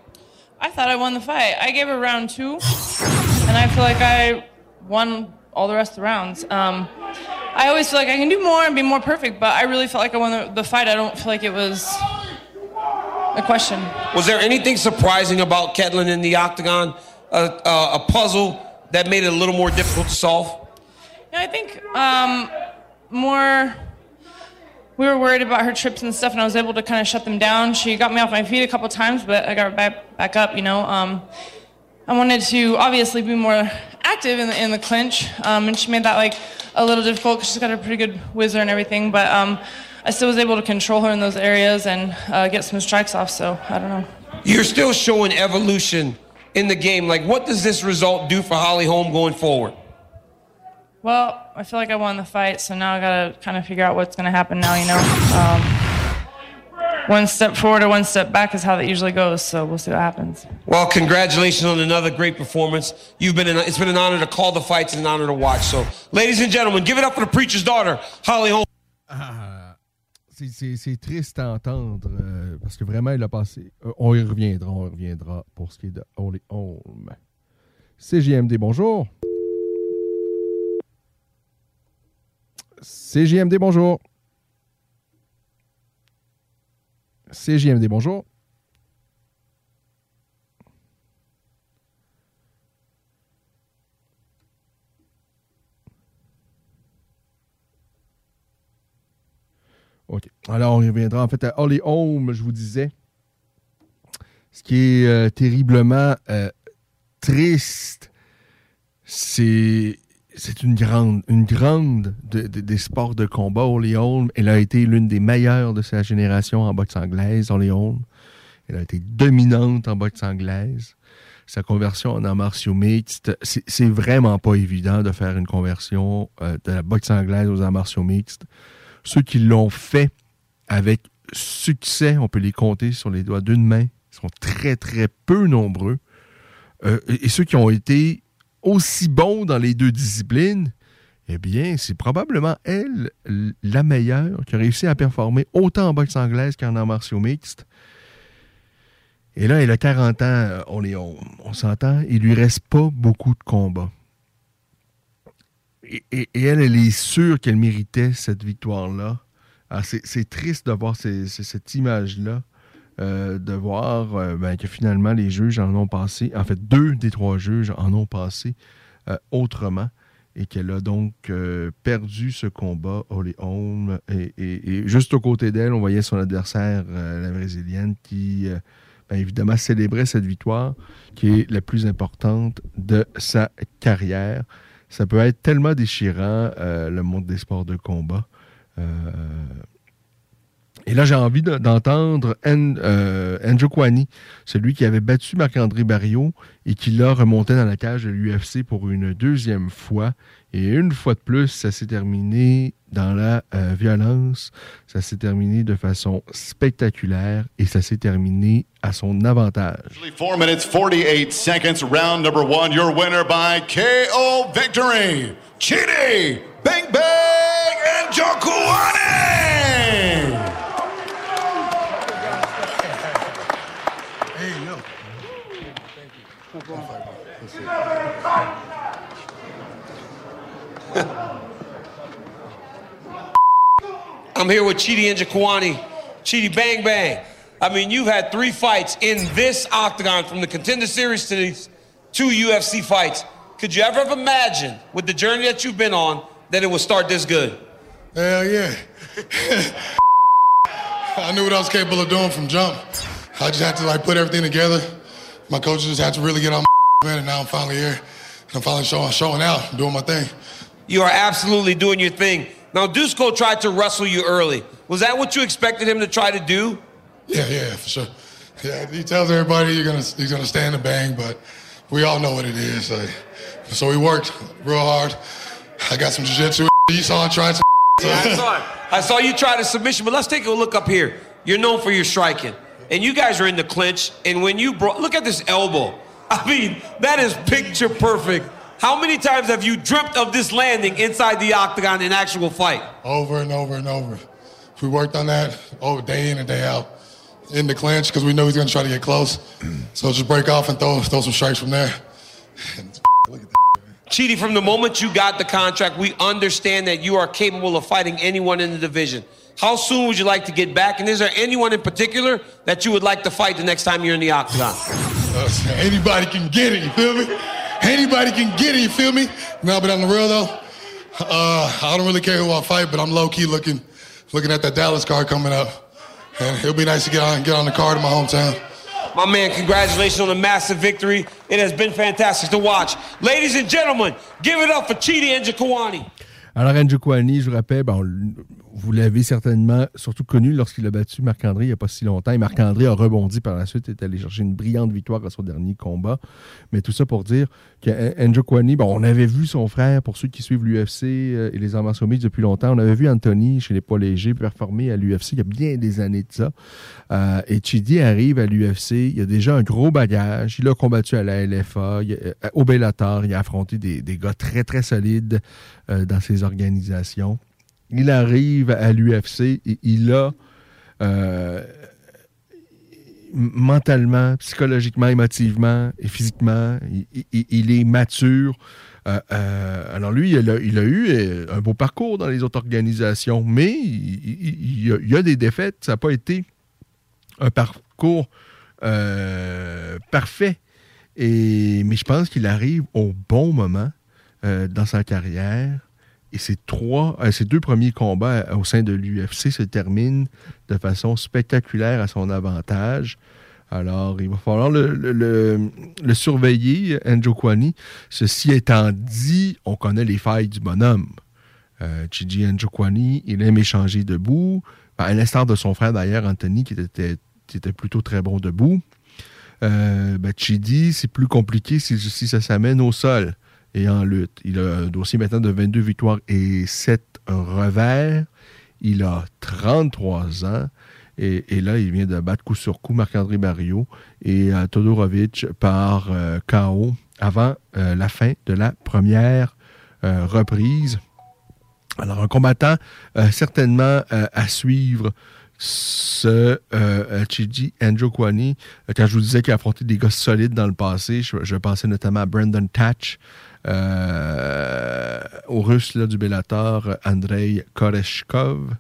I thought I won the fight. I gave her round two, and I feel like I won all the rest of the rounds. Um, I always feel like I can do more and be more perfect, but I really felt like I won the, the fight. I don't feel like it was a question. Was there anything surprising about Ketlin in the octagon? A, a, a puzzle that made it a little more difficult to solve? Yeah, I think um, more. We were worried about her trips and stuff, and I was able to kind of shut them down. She got me off my feet a couple times, but I got her back, back up, you know. Um, I wanted to obviously be more active in the, in the clinch, um, and she made that like a little difficult because she's got a pretty good whizzer and everything. But um, I still was able to control her in those areas and uh, get some strikes off. So I don't know. You're still showing evolution in the game. Like, what does this result do for Holly Holm going forward? Well, I feel like I won the fight, so now I gotta kind of figure out what's gonna happen now. You know. Um, one step forward or one step back is how that usually goes. So we'll see what happens. Well, congratulations on another great performance. You've been an, it's been an honor to call the fights and an honor to watch. So, ladies and gentlemen, give it up for the preacher's daughter, Holly Holm. Ah, c'est triste à entendre euh, parce que vraiment il a passé. Euh, on y reviendra, on y reviendra pour ce qui est de Holly Holm. CGMD, bonjour. CGMD, bonjour. CJMD, bonjour. OK. Alors, on reviendra en fait à Holly Home, je vous disais. Ce qui est euh, terriblement euh, triste, c'est c'est une grande, une grande des sports de combat. Holly Holm, elle a été l'une des meilleures de sa génération en boxe anglaise, Holly Holm. Elle a été dominante en boxe anglaise. Sa conversion en arts martiaux mixtes, c'est vraiment pas évident de faire une conversion euh, de la boxe anglaise aux arts martiaux mixtes. Ceux qui l'ont fait avec succès, on peut les compter sur les doigts d'une main, ils sont très, très peu nombreux. Euh, et ceux qui ont été aussi bon dans les deux disciplines, eh bien, c'est probablement elle la meilleure qui a réussi à performer autant en boxe anglaise qu'en arts martiaux mixtes. Et là, elle a 40 ans, euh, on, s'entend, il lui reste pas beaucoup de combats. Et, elle, elle est sûre qu'elle méritait cette victoire-là. C'est triste de voir cette image-là. Euh, de voir euh, ben, que finalement les juges en ont passé, en fait deux des trois juges en ont passé euh, autrement et qu'elle a donc perdu ce combat, Holly Holm. Et, juste aux côtés d'elle, on voyait son adversaire, la brésilienne, qui ben, évidemment célébrait cette victoire qui est la plus importante de sa carrière. Ça peut être tellement déchirant, le monde des sports de combat. Et là, j'ai envie d'entendre euh, Andrew Kwani, celui qui avait battu Marc-André Barriot et qui l'a remonté dans la cage de l'UFC pour une deuxième fois. Et une fois de plus, ça s'est terminé dans la euh, violence. Ça s'est terminé de façon spectaculaire et ça s'est terminé à son avantage. 4 minutes 48 seconds, round number one. Your winner by KO victory, Chidi Bang Bang! I'm here with Chidi Njakwani. Chidi Bang Bang. I mean, you've had three fights in this octagon from the contender series to these two UFC fights. Could you ever have imagined, with the journey that you've been on, that it would start this good? Hell yeah. I knew what I was capable of doing from jump. I just had to like put everything together. My coaches just had to really get on and now I'm finally here. And I'm finally showing, showing out, doing my thing. You are absolutely doing your thing. Now, Dusko tried to wrestle you early. Was that what you expected him to try to do? Yeah, yeah, for sure. Yeah, he tells everybody you're gonna he's gonna stand and bang, but we all know what it is. Like, so we worked real hard. I got some jiu-jitsu. You saw I tried some. Yeah, I saw it. I saw you try to submission, but let's take a look up here. You're known for your striking, and you guys are in the clinch. And when you brought, look at this elbow. I mean, that is picture perfect. How many times have you dreamt of this landing inside the octagon in actual fight? Over and over and over. We worked on that oh day in and day out in the clinch because we know he's gonna try to get close. So just break off and throw throw some strikes from there. Chidi, from the moment you got the contract, we understand that you are capable of fighting anyone in the division. How soon would you like to get back? And is there anyone in particular that you would like to fight the next time you're in the octagon? Uh, anybody can get it, you feel me? Anybody can get it, you feel me? No, but on the real though, uh, I don't really care who I fight, but I'm low key looking looking at that Dallas card coming up. And it'll be nice to get on get on the card in my hometown. My man, congratulations on a massive victory. It has been fantastic to watch. Ladies and gentlemen, give it up for Chidi and Jakwani. Alors, Njokwani, je vous rappelle, bon, vous l'avez certainement surtout connu lorsqu'il a battu Marc-André il n'y a pas si longtemps. Et Marc-André a rebondi par la suite et est allé chercher une brillante victoire à son dernier combat. Mais tout ça pour dire que Kwani, on avait vu son frère, pour ceux qui suivent l'UFC et les arts depuis longtemps, on avait vu Anthony chez les poids légers performer à l'UFC il y a bien des années de ça. Euh, et Chidi arrive à l'UFC, il a déjà un gros bagage. Il a combattu à la LFA, au Bellator, il a affronté des, gars très, très solides euh, dans ses organisations il arrive à l'UFC il a euh, mentalement, psychologiquement, émotivement et physiquement, il, est mature. Euh, euh, alors lui, il a, eu un beau parcours dans les autres organisations, mais il, y, a, des défaites. Ça n'a pas été un parcours parfait. Mais je pense qu'il arrive au bon moment dans sa carrière. Et euh, ces deux premiers combats au sein de l'UFC se terminent de façon spectaculaire à son avantage. Alors, il va falloir le, le, surveiller, Andrew Kwani. Ceci étant dit, on connaît les failles du bonhomme. Euh, Chidi Kwani, il aime échanger debout. à l'instar de son frère d'ailleurs, Anthony, qui était, plutôt très bon debout. Euh, ben, Chidi, c'est plus compliqué si ça s'amène au sol et en lutte. Il a un dossier maintenant de 22 victoires et 7 revers. Il a 33 ans. Et, là, il vient de battre coup sur coup Marc-André Barrio et euh, Todorovic par euh, KO avant euh, la fin de la première reprise. Alors, un combattant certainement à suivre ce Chidi Andrew Kwani. Quand je vous disais qu'il a affronté des gars solides dans le passé, je, je pensais notamment à Brandon Tatch, euh, au russe du Bellator, Andrei Koreshkov,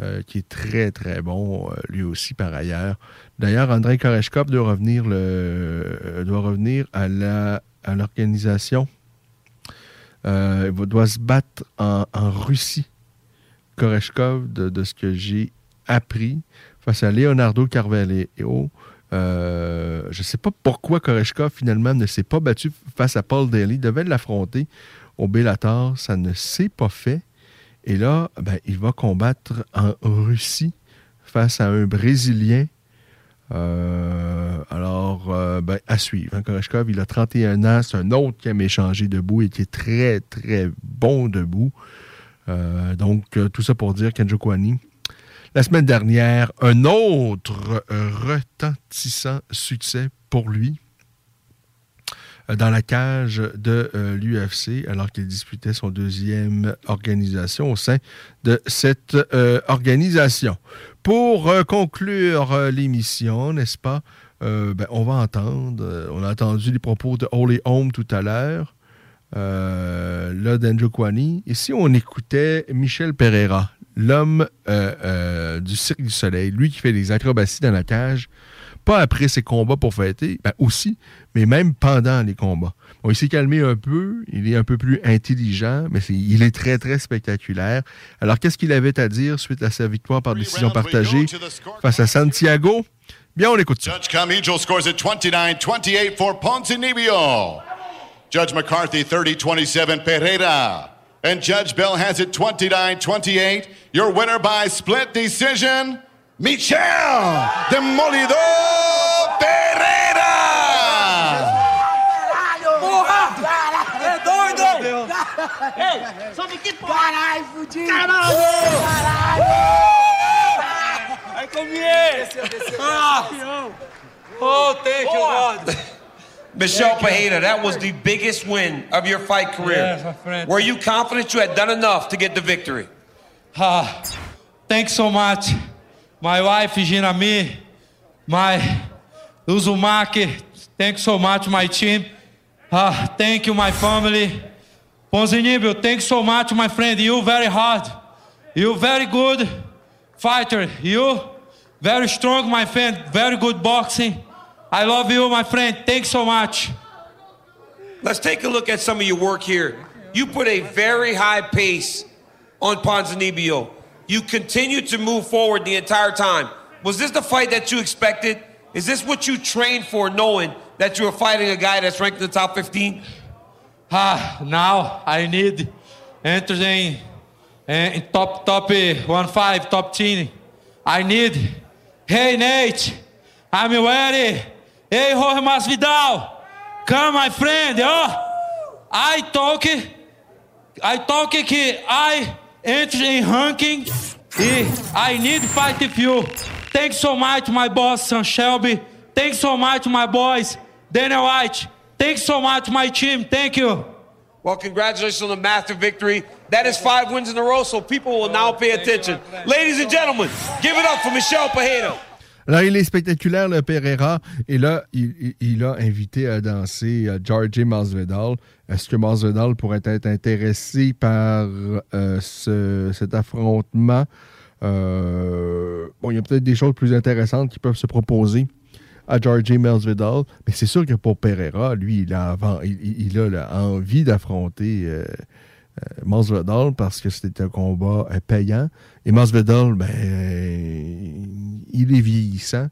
euh, qui est très, très bon, euh, lui aussi, par ailleurs. D'ailleurs, Andrei Koreshkov doit revenir, à, l'organisation. il doit se battre en, Russie. Koreshkov, de, ce que j'ai appris, face à Leonardo Carvalho, euh, je ne sais pas pourquoi Koreshkov, finalement, ne s'est pas battu face à Paul Daly. Il devait l'affronter au Bellator. Ça ne s'est pas fait. Et là, ben, il va combattre en Russie face à un Brésilien. Euh, alors, euh, ben, à suivre. Hein. Koreshkov, il a 31 ans. C'est un autre qui aime échanger debout et qui est très, très bon debout. donc, tout ça pour dire Kwani, la semaine dernière, un autre euh, retentissant succès pour lui euh, dans la cage de euh, l'UFC alors qu'il disputait son deuxième organisation au sein de cette organisation. Pour conclure l'émission, n'est-ce pas, ben, on va entendre, on a entendu les propos de Holy Home tout à l'heure, là d'Andrew Kwani, et si on écoutait Michel Pereira, l'homme euh, euh, du Cirque du Soleil, lui qui fait des acrobaties dans la cage, pas après ses combats pour fêter, ben aussi, mais même pendant les combats. Bon, il s'est calmé un peu, il est un peu plus intelligent, mais il est très, très spectaculaire. Alors, qu'est-ce qu'il avait à dire suite à sa victoire par décision partagée face à Santiago? Bien, on écoute ça. Judge Camijo scores at 29-28 for Ponzinibbio. Judge McCarthy 30-27 Pereira. And Judge Bell has it 29-28. Your winner by split decision, Michel Demolido Pereira! É doido! Ei, só que Caralho, fudido! Caralho! Aí comiei! Desceu, desceu. Ah! Oh, thank you, God! Michelle Pajeda, that was the biggest win of your fight career. Yes, my friend. Were you confident you had done enough to get the victory? Ah, thanks so much. My wife, Gina Me, my Uzumaki, thanks so much, my team. Ah, thank you, my family. Ponzinibio, thanks so much, my friend. You very hard. You very good fighter. You very strong, my friend. Very good boxing. I love you, my friend. Thanks so much. Let's take a look at some of your work here. You put a very high pace on Ponzinibbio. You continued to move forward the entire time. Was this the fight that you expected? Is this what you trained for, knowing that you were fighting a guy that's ranked in the top 15? Ah, now I need enter in, in top top uh, one five top ten. I need. Hey Nate, I'm ready. Hey Jorge Masvidal, come my friend. Oh, I talk, I talk que I enter in ranking. I need fight you. Thanks so much, my boss, Sam Shelby. Thanks so much, my boys, Daniel White. Thanks so much, my team. Thank you. Well, congratulations on the massive victory. That is five wins in a row, so people will now pay attention. Ladies and gentlemen, give it up for Michelle Peredo. Alors, il est spectaculaire, le Pereira. Et là, il, a invité à danser euh, George Masvidal. Est-ce que Masvidal pourrait être intéressé par euh, ce- cet affrontement? Euh, bon, il y a peut-être des choses plus intéressantes qui peuvent se proposer à George Masvidal. Mais c'est sûr que pour Pereira, lui, il a, il, a envie d'affronter Masvidal parce que c'était un combat euh, payant. Et Masvidal, ben, euh, il est vieillissant.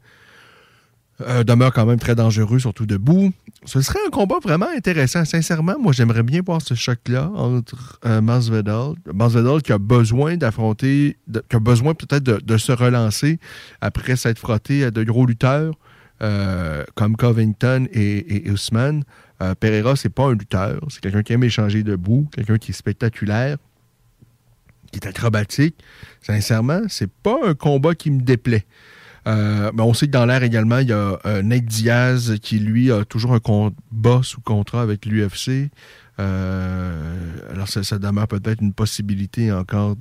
Euh, demeure quand même très dangereux, surtout debout. Ce serait un combat vraiment intéressant. Sincèrement, moi, j'aimerais bien voir ce choc-là entre euh, Masvidal. Masvidal qui a besoin d'affronter, qui a besoin peut-être de, se relancer après s'être frotté à de gros lutteurs euh, comme Covington et, et. Euh, Pereira, c'est pas un lutteur. C'est quelqu'un qui aime échanger debout, quelqu'un qui est spectaculaire, qui est acrobatique. Sincèrement, c'est pas un combat qui me déplaît. Euh, mais on sait que dans l'air également, il y a euh, Nate Diaz qui, lui, a toujours un combat sous contrat avec l'UFC. Euh, alors, ça, ça demeure peut-être une possibilité encore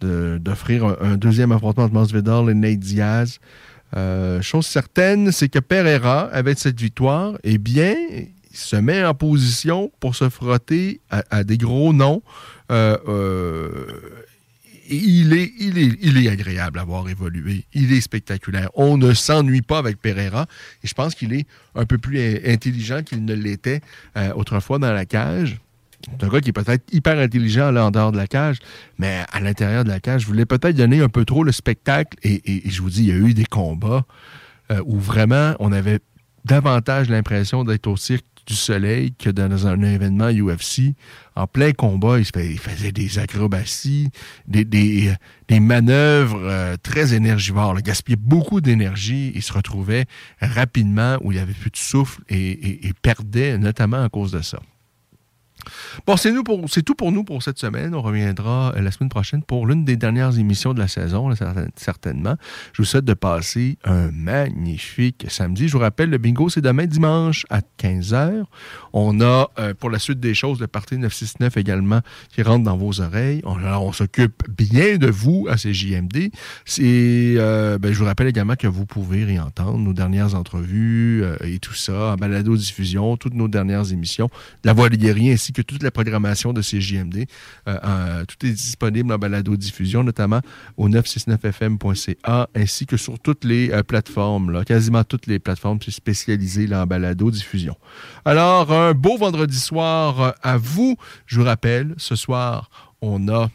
d'offrir un, deuxième affrontement entre Masvidal et Nate Diaz. Chose certaine, c'est que Pereira, avec cette victoire, eh bien, se met en position pour se frotter à, des gros noms. Euh, euh, il est, il, est, il est agréable à voir évoluer. Il est spectaculaire. On ne s'ennuie pas avec Pereira. Et je pense qu'il est un peu plus in- intelligent qu'il ne l'était euh, autrefois dans la cage. C'est un gars qui est peut-être hyper intelligent là, en dehors de la cage, mais à l'intérieur de la cage, je voulais peut-être donner un peu trop le spectacle. Et, et- je vous dis, il y a eu des combats où vraiment on avait davantage l'impression d'être au cirque du soleil que dans un événement UFC. En plein combat, il, faisait des acrobaties, des, des, manœuvres euh, très énergivores. Il gaspillait beaucoup d'énergie. Il se retrouvait rapidement où il avait plus de souffle et, et- et perdait notamment à cause de ça. Bon, c'est nous pour- c'est tout pour nous pour cette semaine. On reviendra euh, la semaine prochaine pour l'une des dernières émissions de la saison, certainement. Je vous souhaite de passer un magnifique samedi. Je vous rappelle, le bingo, c'est demain dimanche à 15h. On a, euh, pour la suite des choses, le Parti 969 également qui rentre dans vos oreilles. On, alors, on s'occupe bien de vous à ces JMD. Euh, ben, je vous rappelle également que vous pouvez réentendre nos dernières entrevues et tout ça, en balado-diffusion, toutes nos dernières émissions, La Voix des guerriers ainsi que toute la programmation de CJMD. Euh, en- tout est disponible en balado-diffusion, notamment au 969fm.ca, ainsi que sur toutes les euh, plateformes, quasiment toutes les plateformes spécialisées là, en balado-diffusion. Alors, un beau vendredi soir euh, à vous. Je vous rappelle, ce soir, on a...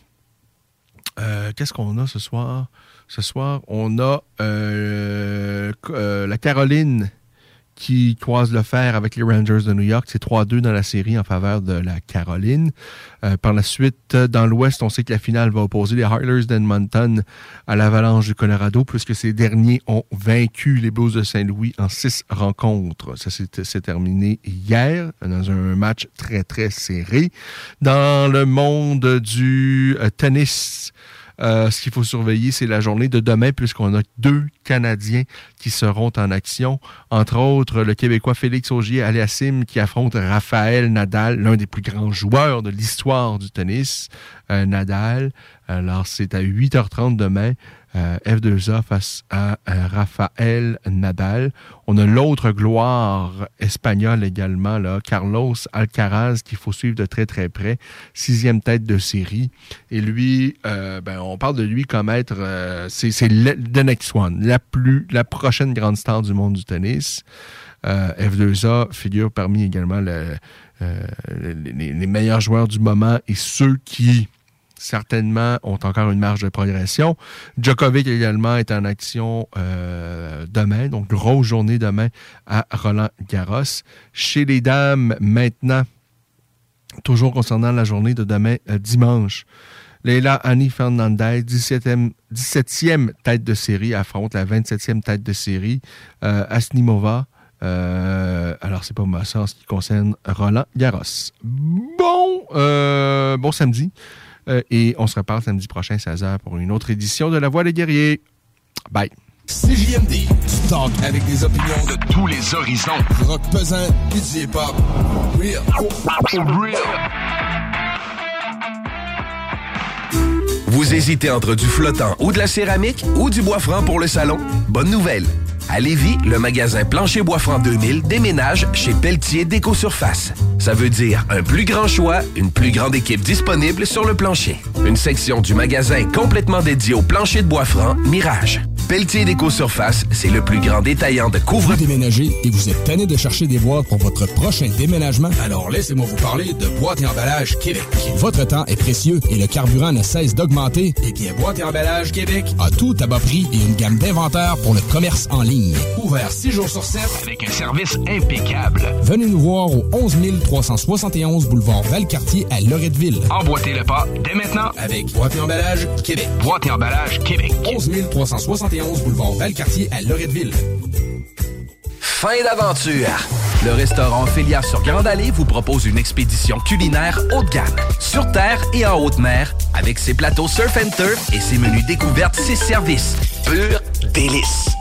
euh, Qu'est-ce qu'on a ce soir? Ce soir, on a euh, euh, la Caroline qui croise le fer avec les Rangers de New York. C'est 3-2 dans la série en faveur de la Caroline. Euh, par la suite, euh, dans l'Ouest, on sait que la finale va opposer les Oilers d'Edmonton à l'Avalanche du Colorado, puisque ces derniers ont vaincu les Blues de Saint-Louis en six rencontres. Ça s'est s'est terminé hier dans un match très, très serré. Dans le monde du euh, tennis, euh, ce qu'il faut surveiller, c'est la journée de demain, puisqu'on a deux Canadiens qui seront en action. Entre autres, le Québécois Félix Augier-Aliassime qui affronte Raphaël Nadal, l'un des plus grands joueurs de l'histoire du tennis. Euh, Nadal. Alors, c'est à 8h30 demain. Euh, F2A face à euh, Raphaël Nadal. On a l'autre gloire espagnole également, là, Carlos Alcaraz, qu'il faut suivre de très très près. Sixième tête de série. Et lui, euh, ben, on parle de lui comme être, c'est the next one, la, plus, la prochaine grande star du monde du tennis. Euh, F2A figure parmi également le- les, les- les meilleurs joueurs du moment et ceux qui certainement ont encore une marge de progression. Djokovic également est en action euh, demain, donc grosse journée demain à Roland Garros. Chez les dames, maintenant, toujours concernant la journée de demain, euh, dimanche, Leila Annie Fernandez, 17e, 17e tête de série, affronte la 27e tête de série, euh, Asnimova. Alors, c'est pas en ce qui concerne Roland Garros. Bon, bon samedi. Euh, et on se reparle samedi prochain, 16h, pour une autre édition de La Voix des Guerriers. Bye. CJMD, du talk avec des opinions de tous les horizons. Rock pesant, du hip-hop. Real. Real. Vous hésitez entre du flottant ou de la céramique ou du bois franc pour le salon? Bonne nouvelle! À Lévis, le magasin Plancher Bois Franc 2000 déménage chez Pelletier Déco Surface. Ça veut dire un plus grand choix, une plus grande équipe disponible sur le plancher. Une section du magasin complètement dédiée au plancher de bois franc Mirage. Pelletier Déco Surface, c'est le plus grand détaillant de couvre Vous déménagez et vous êtes tanné de chercher des boîtes pour votre prochain déménagement? Alors laissez-moi vous parler de Boîte et Emballage Québec. Votre temps est précieux et le carburant ne cesse d'augmenter. Eh bien, Boîte et Emballage Québec a tout à bas prix et une gamme d'inventaires pour le commerce en ligne. Ouvert 6 jours sur 7 avec un service impeccable. Venez nous voir au 11 371 boulevard Valcartier à Loretteville. Emboîtez le pas dès maintenant avec Boîte et Emballage Québec. Boîte et Emballage Québec. 11 371 boulevard Valcartier à Loretteville. Fin d'aventure! Le restaurant Félia sur Grande Allée vous propose une expédition culinaire haut de gamme, sur terre et en haute mer, avec ses plateaux surf and turf et ses menus découvertes, ses services. Pur délice!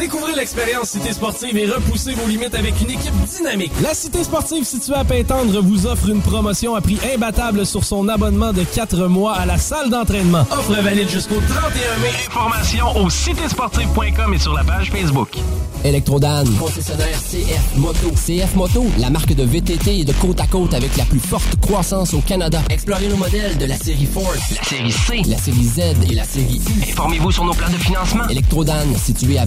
Découvrez l'expérience Cité Sportive et repoussez vos limites avec une équipe dynamique. La Cité Sportive située à Pintendre vous offre une promotion à prix imbattable sur son abonnement de 4 mois à la salle d'entraînement. Offre valide jusqu'au 31 mai. Informations au citésportive.com et sur la page Facebook. Electrodan, concessionnaire CF Moto. CF Moto, la marque de VTT et de côte à côte avec la plus forte croissance au Canada. Explorez nos modèles de la série Force, la série C, la série Z et la série U. Informez-vous sur nos plans de financement. Electrodan, situé à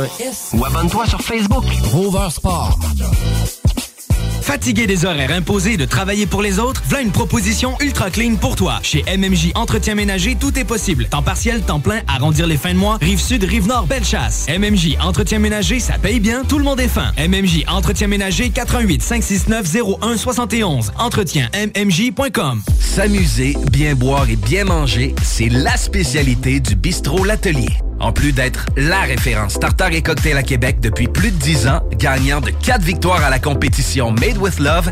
S. Ou abonne-toi sur Facebook. Rover Sport. Fatigué des horaires imposés de travailler pour les autres, voilà une proposition ultra clean pour toi. Chez MMJ Entretien Ménager, tout est possible. Temps partiel, temps plein, arrondir les fins de mois, rive sud, rive nord, belle chasse. MMJ Entretien Ménager, ça paye bien, tout le monde est fin. MMJ Entretien Ménager, 88 569 01 71. Entretien MMJ.com. S'amuser, bien boire et bien manger, c'est la spécialité du bistrot L'Atelier. En plus d'être la référence tartare et cocktail à Québec depuis plus de 10 ans, gagnant de 4 victoires à la compétition Made with Love,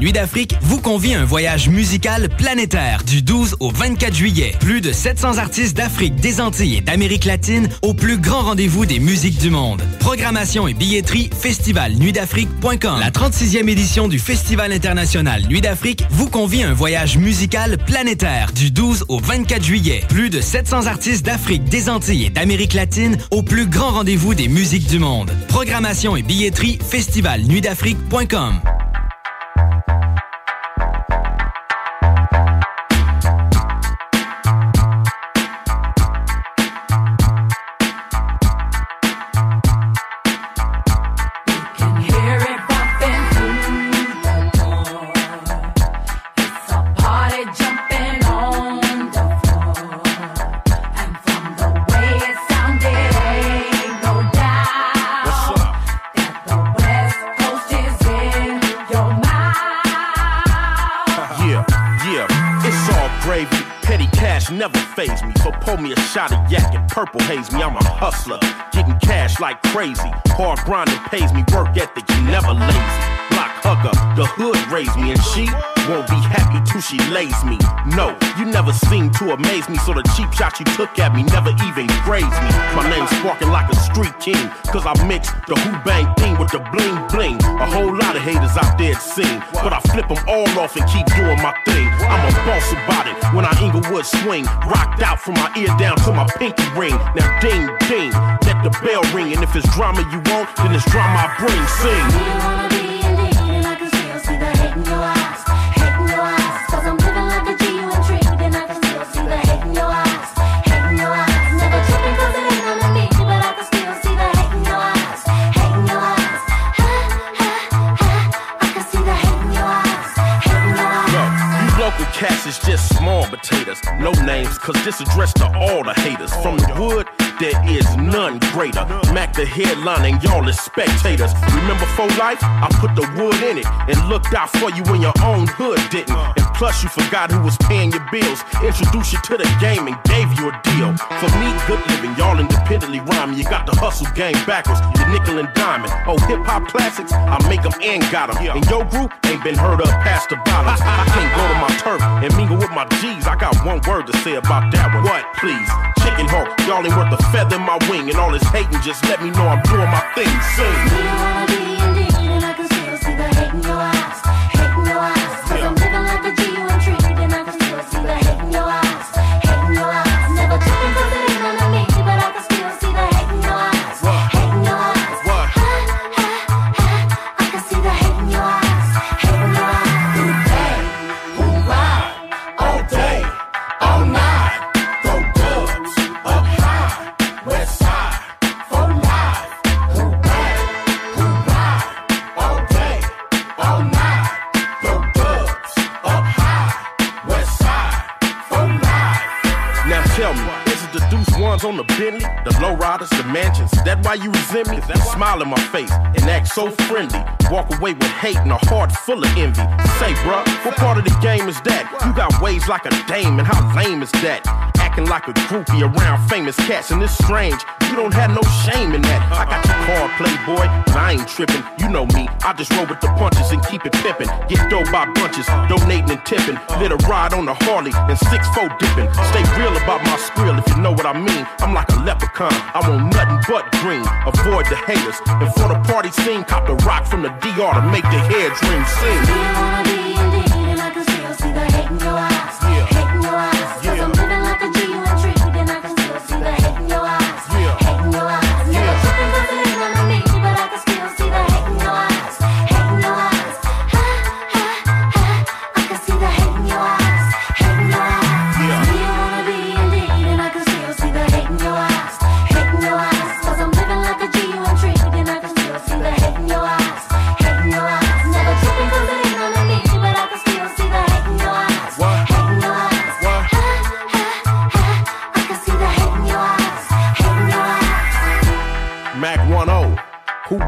Nuit d'Afrique vous convie à un voyage musical planétaire du 12 au 24 juillet. Plus de 700 artistes d'Afrique, des Antilles et d'Amérique latine au plus grand rendez-vous des musiques du monde. Programmation et billetterie festivalnuitdafrique.com. La 36e édition du Festival international Nuit d'Afrique vous convie à un voyage musical planétaire du 12 au 24 juillet. Plus de 700 artistes d'Afrique, des Antilles et d'Amérique latine au plus grand rendez-vous des musiques du monde. Programmation et billetterie festivalnuitdafrique.com. crazy. Hard grinding pays me, work she lays me. No, you never seem to amaze me, so the cheap shot you took at me never even grazed me. My name's sparking like a street king, cause I mix the who bang thing with the bling bling. A whole lot of haters out there seem, but I flip them all off and keep doing my thing. I'm a boss about it when I Inglewood swing, rocked out from my ear down to my pinky ring. Now ding ding, let the bell ring, and if it's drama you want, then it's drama I bring. Sing. cat is just small potatoes. No names, cause this addressed to all the haters. From the wood, there is none greater. Mac the headline and y'all is spectators. Remember for life? I put the wood in it and looked out for you when your own hood didn't. And plus you forgot who was paying your bills. Introduced you to the game and gave you a deal. For me, good living, y'all independently rhyming. You got the hustle game backwards, the nickel and diamond. Oh, hip hop classics, I make them and got them. And your group ain't been heard of past the bottoms. I can't go to my turf and with my G's. I got one word to say about that one. What, please? Chicken hawk, y'all ain't worth a feather in my wing. And all this hating, just let me know I'm doing my thing. Sing. So friendly. Walk away with hate and a heart full of envy. Say, bruh, what part of the game is that? You got ways like a dame, and how lame is that? Acting like a groupie around famous cats, and it's strange. You don't have no shame in that. I got your card, playboy, but I ain't tripping. You know me, I just roll with the punches and keep it pimping. Get dough by bunches, donating and tipping. Lit a ride on the Harley and six four dipping. Stay real about my skrill if you know what I mean. I'm like a leprechaun, I want nothing but green. Avoid the haters, and for the party scene, cop the rock from the DR to make the hair dream sing.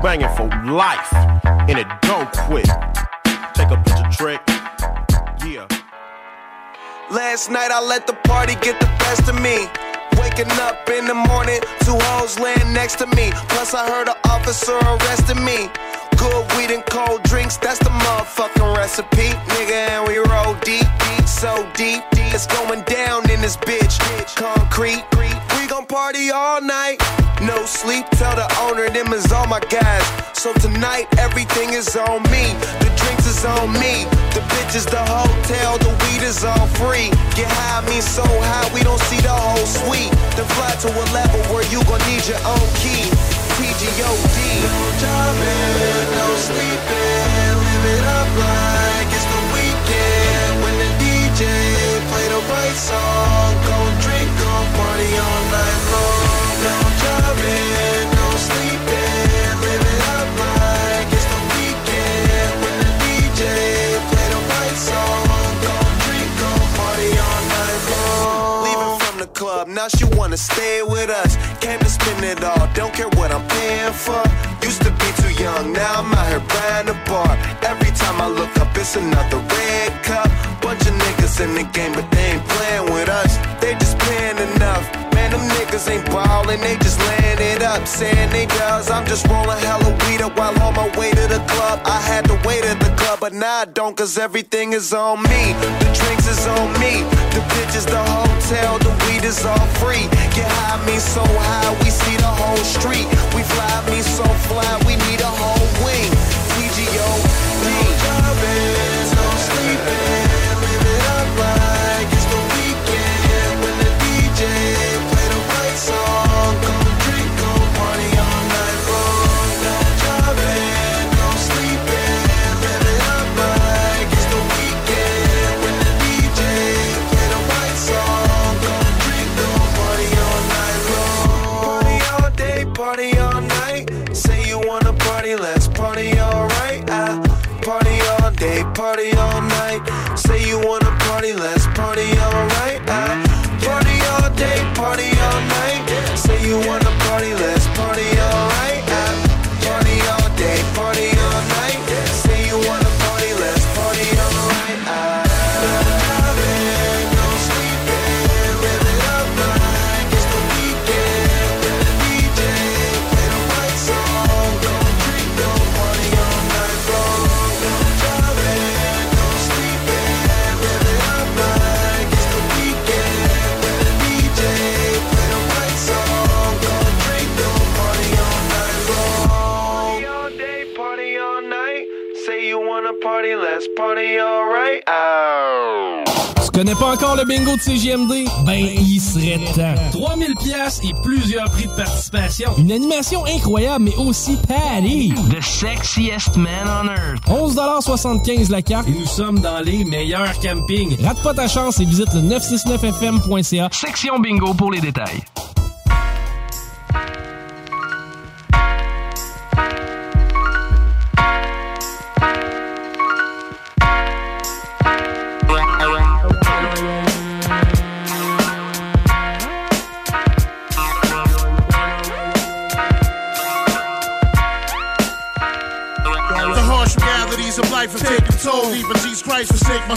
Banging for life, and it don't quit. Take a picture, trick. Yeah. Last night I let the party get the best of me. Waking up in the morning, two hoes laying next to me. Plus I heard an officer arresting me. Good weed and cold drinks, that's the motherfucking recipe. Nigga, and we roll deep, deep, so deep. It's going down in this bitch. Concrete, we gon' party all night. No sleep, tell the owner them is all my guys. So tonight everything is on me. The drinks is on me. The bitches, the hotel, the weed is all free. Get high, me so high we don't see the whole suite. Then fly to a level where you gon' need your own key. TGOD. No driving, no sleeping. Live it up like it's the weekend. When the DJ play the right song, party all night long. No driving, no sleeping. Like it's the weekend. When the DJ play the right song, drink, party all night long. Leaving from the club, now she wanna stay with us. Came to spend it all, don't care what I'm paying for. Used to be too young, now I'm out here buying a bar. Every time I look up, it's another red cup. Bunch of niggas in the game, but they ain't playing with us. They just paying enough. Man, them niggas ain't ballin', they just laying it up. Saying they does, I'm just rolling hella weed up while on my way to the club. I had to wait at the club, but now I don't, cause everything is on me. The drinks is on me. The bitches, the hotel, the weed is all free. Get high, me so high, we see the whole street. We fly, me so fly, we need a whole wing. De CGMD? Ben, il serait temps. 3000 pièces et plusieurs prix de participation. Une animation incroyable, mais aussi Patty. The sexiest man on earth. 11,75 la carte et nous sommes dans les meilleurs campings. Rate pas ta chance et visite le 969fm.ca. Section bingo pour les détails.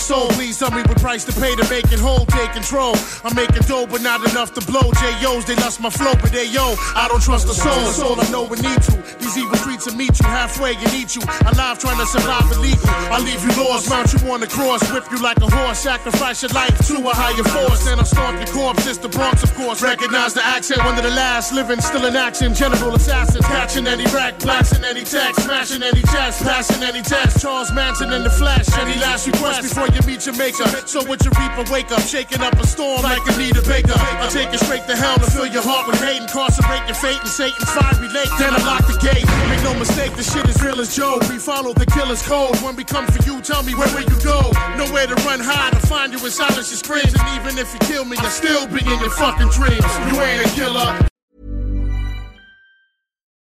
Soul. Please tell me what price to pay to make it whole. Take control. I'm making dough, but not enough to blow. J.O.'s, they lost my flow, but they yo. I don't trust the soul. All I know we need to. These evil will meet you halfway and eat you. Alive trying to survive illegal. I leave you lost, mount you on the cross, whip you like a horse, sacrifice your life to a higher force. Then I'll stomp your corpse. It's the Bronx, of course. Recognize the accent, one of the last living, still in action. General assassin, catching any rack, blasting any text, smashing any chest, passing any test. Charles Manson in the flesh. Any last request before you meet your maker? So with your reaper, wake up, shaking up a storm like a Anita Baker. I'll take it straight to hell to fill your heart with hate, incarcerate your fate in Satan's fiery lake. Then I lock the gate. Make no mistake, the shit is real as Joe. We follow the killer's code. When we come for you, tell me where will you go? Nowhere to run, hide, to find you in silence, your screams. And even if you kill me, I'll still be in your fucking dreams. You ain't a killer.